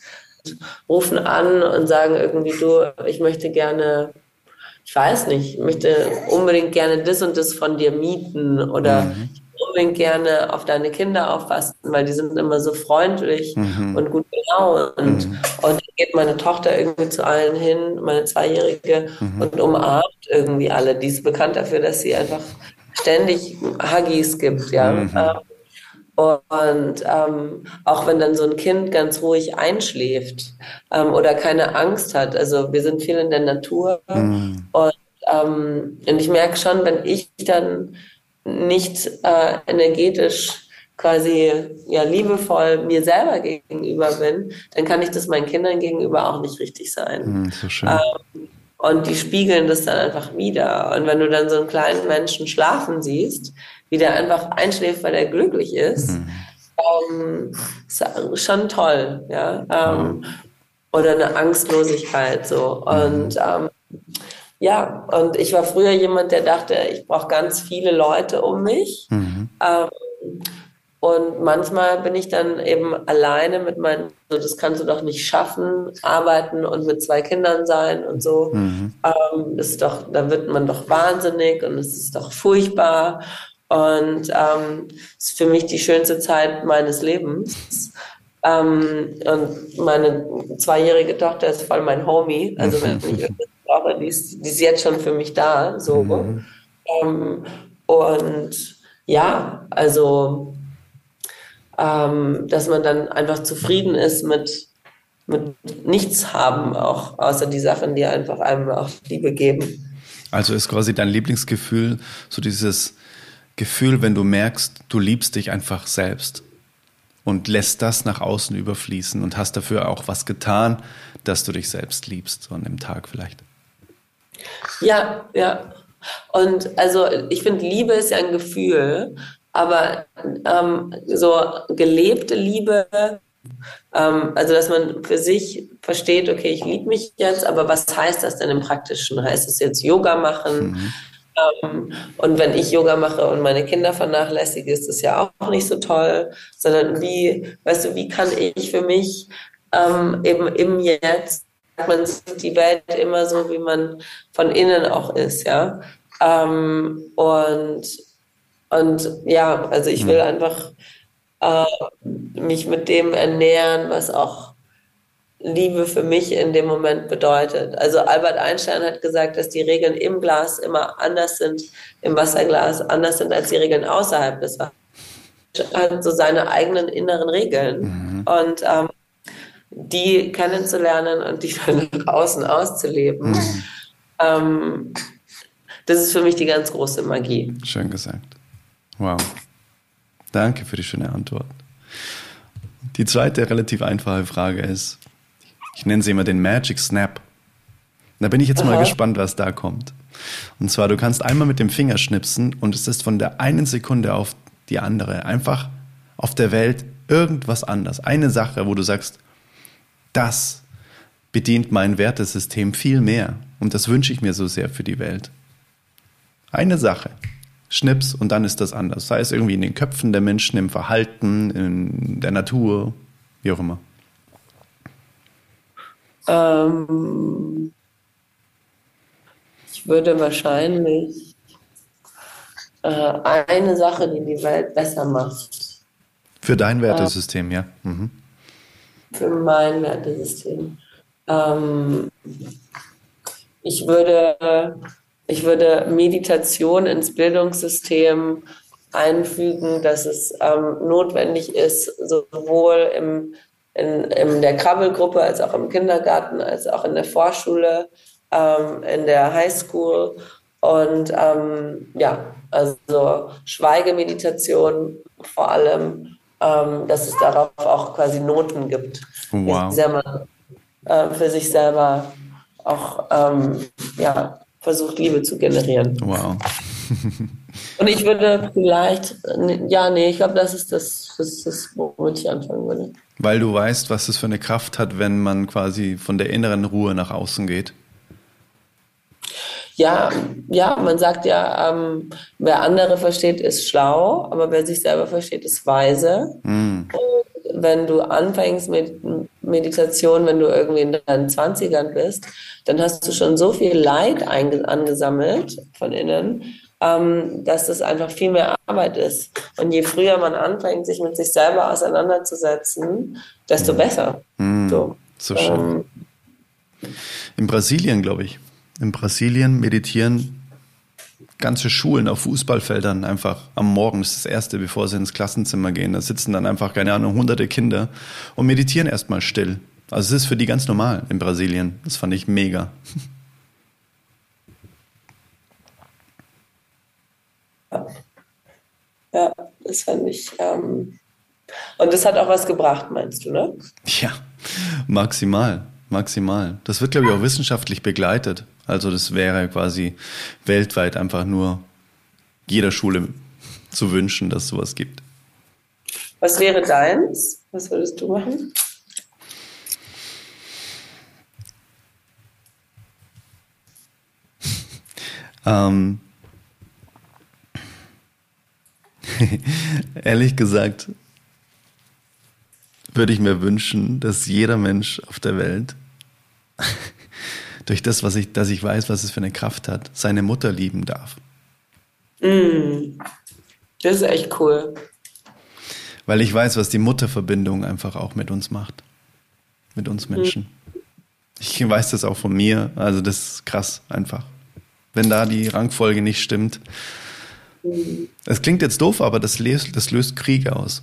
rufen an und sagen irgendwie, du, ich möchte gerne, ich weiß nicht, ich möchte unbedingt gerne das und das von dir mieten oder mhm. unbedingt gerne auf deine Kinder aufpassen, weil die sind immer so freundlich mhm. und gut gelaunt. Mhm. Und dann geht meine Tochter irgendwie zu allen hin, meine Zweijährige, mhm. und umarmt irgendwie alle. Die ist bekannt dafür, dass sie einfach ständig Huggies gibt, ja. Mhm. Ähm, und ähm, auch wenn dann so ein Kind ganz ruhig einschläft ähm, oder keine Angst hat, also wir sind viel in der Natur mhm. und, ähm, und ich merke schon, wenn ich dann nicht äh, energetisch quasi ja liebevoll mir selber gegenüber bin, dann kann ich das meinen Kindern gegenüber auch nicht richtig sein. Mhm, so schön. Und die spiegeln das dann einfach wieder. Und wenn du dann so einen kleinen Menschen schlafen siehst, wie der einfach einschläft, weil er glücklich ist, mhm. ähm, ist schon toll, ja. Ähm, oder eine Angstlosigkeit so. Und mhm. ähm, ja, und ich war früher jemand, der dachte, ich brauche ganz viele Leute um mich. Mhm. Ähm, und manchmal bin ich dann eben alleine mit meinen, so das kannst du doch nicht schaffen, arbeiten und mit zwei Kindern sein und so. Mhm. Ähm, ist doch, da wird man doch wahnsinnig und es ist doch furchtbar. Und ähm, ist für mich die schönste Zeit meines Lebens. Ähm, und meine zweijährige Tochter ist voll mein Homie. Also wenn ich irgendwas brauche, die ist, die ist jetzt schon für mich da. So. Mhm. Ähm, und ja, also ähm, dass man dann einfach zufrieden ist mit, mit nichts haben, auch außer die Sachen, die einfach einem auch Liebe geben. Also ist quasi dein Lieblingsgefühl so dieses Gefühl, wenn du merkst, du liebst dich einfach selbst und lässt das nach außen überfließen und hast dafür auch was getan, dass du dich selbst liebst, so an dem Tag vielleicht. Ja, ja. Und also ich finde, Liebe ist ja ein Gefühl aber ähm, so gelebte Liebe, ähm, also dass man für sich versteht, okay, ich liebe mich jetzt, aber was heißt das denn im Praktischen? Heißt es jetzt Yoga machen? Mhm. Ähm, und wenn ich Yoga mache und meine Kinder vernachlässige, ist das ja auch nicht so toll, sondern wie, weißt du, wie kann ich für mich ähm, eben im Jetzt man sieht die Welt immer so, wie man von innen auch ist, ja. Ähm, und und ja, also ich will hm. einfach äh, mich mit dem ernähren, was auch Liebe für mich in dem Moment bedeutet. Also Albert Einstein hat gesagt, dass die Regeln im Glas immer anders sind, im Wasserglas anders sind als die Regeln außerhalb des Wassers. Er hat so seine eigenen inneren Regeln. Mhm. Und ähm, die kennenzulernen und die dann nach außen auszuleben, mhm. ähm, das ist für mich die ganz große Magie. Schön gesagt. Wow. Danke für die schöne Antwort. Die zweite relativ einfache Frage ist, ich nenne sie immer den Magic Snap. Da bin ich jetzt Aha. mal gespannt, was da kommt. Und zwar, du kannst einmal mit dem Finger schnipsen und es ist von der einen Sekunde auf die andere einfach auf der Welt irgendwas anders. Eine Sache, wo du sagst, das bedient mein Wertesystem viel mehr. Und das wünsche ich mir so sehr für die Welt. Eine Sache. Schnips und dann ist das anders. Sei es irgendwie in den Köpfen der Menschen, im Verhalten, in der Natur, wie auch immer. Ähm, ich würde wahrscheinlich äh, eine Sache, die die Welt besser macht. Für dein Wertesystem, äh, ja. Mhm. Für mein Wertesystem. Ähm, ich würde, ich würde Meditation ins Bildungssystem einfügen, dass es ähm, notwendig ist, sowohl im, in, in der Krabbelgruppe als auch im Kindergarten, als auch in der Vorschule, ähm, in der Highschool. Und ähm, ja, also Schweigemeditation vor allem, ähm, dass es darauf auch quasi Noten gibt, wow. wie man äh, für sich selber auch ähm, ja, versucht, Liebe zu generieren. Wow. Und ich würde vielleicht, ja, nee, ich glaube, das ist das, das das, womit ich anfangen würde. Weil du weißt, was es für eine Kraft hat, wenn man quasi von der inneren Ruhe nach außen geht. Ja, ja, man sagt ja, ähm, wer andere versteht, ist schlau, aber wer sich selber versteht, ist weise. Mm. wenn du anfängst mit Meditation, wenn du irgendwie in deinen 20ern bist, dann hast du schon so viel Leid angesammelt von innen, ähm, dass das einfach viel mehr Arbeit ist. Und je früher man anfängt, sich mit sich selber auseinanderzusetzen, desto besser. Mm, so, so schön. Ähm, in Brasilien, glaube ich. In Brasilien meditieren ganze Schulen auf Fußballfeldern einfach am Morgen, das ist das erste, bevor sie ins Klassenzimmer gehen. Da sitzen dann einfach, keine Ahnung, hunderte Kinder und meditieren erstmal still. Also es ist für die ganz normal in Brasilien. Das fand ich mega. Ja, das fand ich. Ähm und das hat auch was gebracht, meinst du, ne? Ja, maximal, maximal. Das wird, glaube ich, auch wissenschaftlich begleitet. Also das wäre quasi weltweit einfach nur jeder Schule zu wünschen, dass es sowas gibt. Was wäre deins? Was würdest du machen? ähm, Ehrlich gesagt würde ich mir wünschen, dass jeder Mensch auf der Welt durch das, was ich, dass ich weiß, was es für eine Kraft hat, seine Mutter lieben darf. Mm, das ist echt cool. Weil ich weiß, was die Mutterverbindung einfach auch mit uns macht. Mit uns Menschen. Mm. Ich weiß das auch von mir. Also das ist krass einfach. Wenn da die Rangfolge nicht stimmt, es klingt jetzt doof, aber das löst, das löst Krieg aus.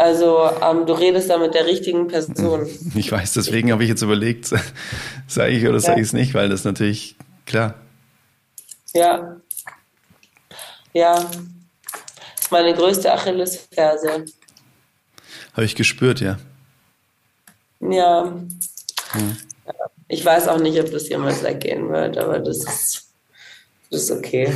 Also ähm, du redest da mit der richtigen Person. Ich weiß, deswegen habe ich jetzt überlegt, sage ich oder ja. sage ich es nicht, weil das natürlich klar. Ja. Ja. Das ist meine größte Achillesferse. Habe ich gespürt, ja. Ja. Hm. Ich weiß auch nicht, ob das jemals weggehen wird, aber das ist das ist okay.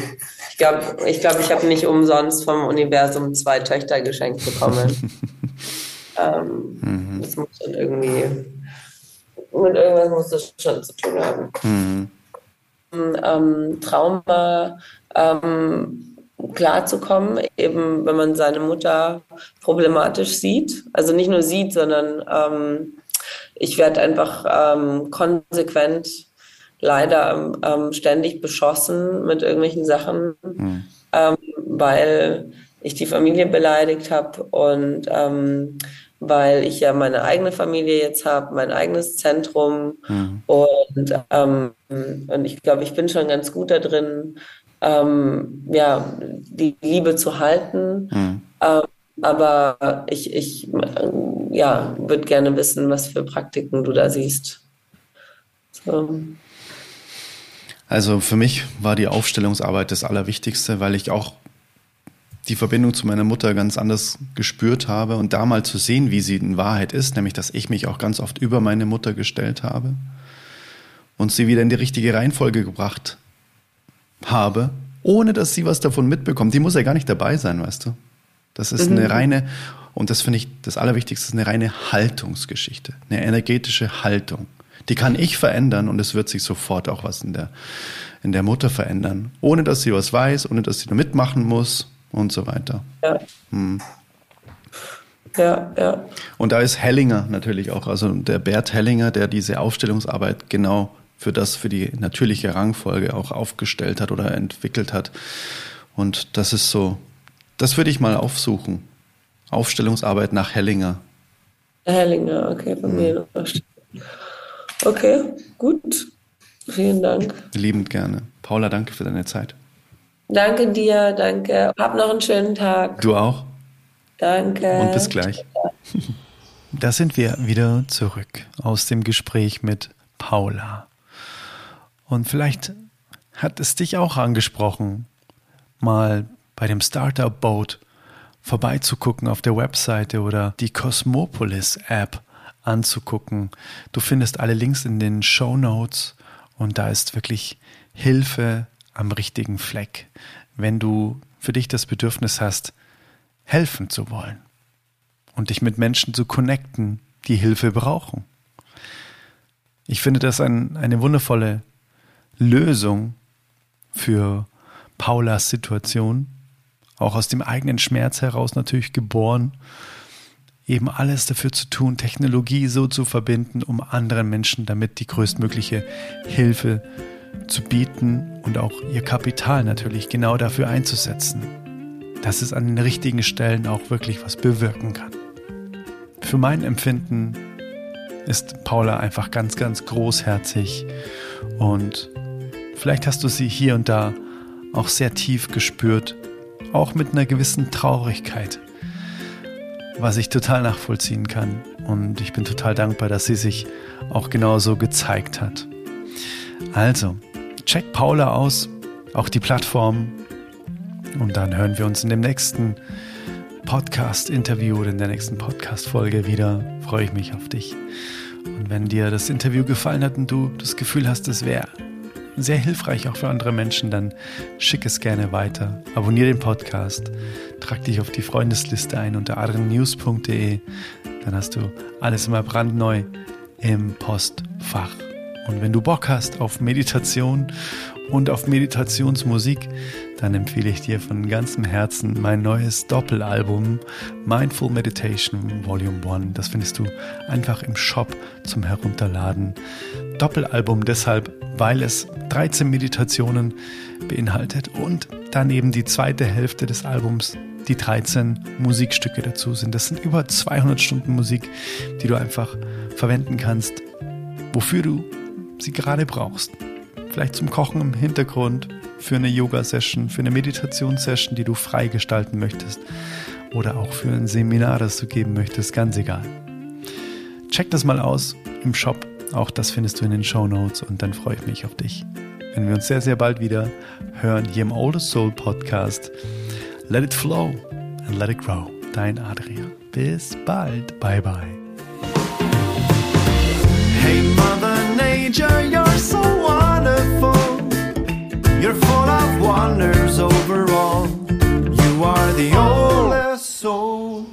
Ich glaube, ich, glaub, ich habe nicht umsonst vom Universum zwei Töchter geschenkt bekommen. ähm, mhm. Das muss schon irgendwie, mit irgendwas muss das schon zu tun haben. Mhm. Ähm, Trauma ähm, klarzukommen, eben wenn man seine Mutter problematisch sieht. Also nicht nur sieht, sondern ähm, ich werde einfach ähm, konsequent leider ähm, ständig beschossen mit irgendwelchen Sachen, mhm. ähm, weil ich die Familie beleidigt habe und ähm, weil ich ja meine eigene Familie jetzt habe, mein eigenes Zentrum mhm. und, ähm, und ich glaube, ich bin schon ganz gut da drin, ähm, ja, die Liebe zu halten. Mhm. Ähm, aber ich, ich ja, würde gerne wissen, was für Praktiken du da siehst. So. Also für mich war die Aufstellungsarbeit das Allerwichtigste, weil ich auch die Verbindung zu meiner Mutter ganz anders gespürt habe und da mal zu sehen, wie sie in Wahrheit ist, nämlich dass ich mich auch ganz oft über meine Mutter gestellt habe und sie wieder in die richtige Reihenfolge gebracht habe, ohne dass sie was davon mitbekommt. Die muss ja gar nicht dabei sein, weißt du. Das ist mhm. eine reine, und das finde ich das Allerwichtigste, ist eine reine Haltungsgeschichte, eine energetische Haltung. Die kann ich verändern und es wird sich sofort auch was in der, in der Mutter verändern. Ohne dass sie was weiß, ohne dass sie nur mitmachen muss und so weiter. Ja. Hm. Ja, ja. Und da ist Hellinger natürlich auch, also der Bert Hellinger, der diese Aufstellungsarbeit genau für das, für die natürliche Rangfolge auch aufgestellt hat oder entwickelt hat. Und das ist so, das würde ich mal aufsuchen. Aufstellungsarbeit nach Hellinger. Hellinger, okay, bei mir. Okay, gut. Vielen Dank. Liebend gerne. Paula, danke für deine Zeit. Danke dir, danke. Hab noch einen schönen Tag. Du auch. Danke. Und bis gleich. Da sind wir wieder zurück aus dem Gespräch mit Paula. Und vielleicht hat es dich auch angesprochen, mal bei dem Startup Boat vorbeizugucken auf der Webseite oder die Cosmopolis App anzugucken. Du findest alle Links in den Show Notes und da ist wirklich Hilfe am richtigen Fleck, wenn du für dich das Bedürfnis hast, helfen zu wollen und dich mit Menschen zu connecten, die Hilfe brauchen. Ich finde das ein, eine wundervolle Lösung für Paulas Situation, auch aus dem eigenen Schmerz heraus natürlich geboren, eben alles dafür zu tun, Technologie so zu verbinden, um anderen Menschen damit die größtmögliche Hilfe zu bieten und auch ihr Kapital natürlich genau dafür einzusetzen, dass es an den richtigen Stellen auch wirklich was bewirken kann. Für mein Empfinden ist Paula einfach ganz, ganz großherzig und vielleicht hast du sie hier und da auch sehr tief gespürt, auch mit einer gewissen Traurigkeit, was ich total nachvollziehen kann. Und ich bin total dankbar, dass sie sich auch genauso gezeigt hat. Also, check Paula aus, auch die Plattform. Und dann hören wir uns in dem nächsten Podcast-Interview oder in der nächsten Podcast-Folge wieder. Freue ich mich auf dich. Und wenn dir das Interview gefallen hat und du das Gefühl hast, es wäre sehr hilfreich auch für andere Menschen, dann schick es gerne weiter. Abonniere den Podcast, trag dich auf die Freundesliste ein unter adrennews.de. Dann hast du alles immer brandneu im Postfach. Und wenn du Bock hast auf Meditation und auf Meditationsmusik, dann empfehle ich dir von ganzem Herzen mein neues Doppelalbum Mindful Meditation Volume 1. Das findest du einfach im Shop zum Herunterladen. Doppelalbum deshalb, weil es 13 Meditationen beinhaltet und daneben die zweite Hälfte des Albums die 13 Musikstücke dazu sind. Das sind über 200 Stunden Musik, die du einfach verwenden kannst, wofür du sie gerade brauchst. Vielleicht zum Kochen im Hintergrund, für eine Yoga-Session, für eine Meditationssession, die du frei gestalten möchtest oder auch für ein Seminar, das du geben möchtest, ganz egal. Check das mal aus im Shop. Auch das findest du in den Show Notes und dann freue ich mich auf dich. Wenn wir uns sehr, sehr bald wieder hören hier im Oldest Soul Podcast. Let it flow and let it grow. Dein Adrian. Bis bald. Bye bye. Hey Mother Nature, You're full of wonders overall. You are the oldest soul.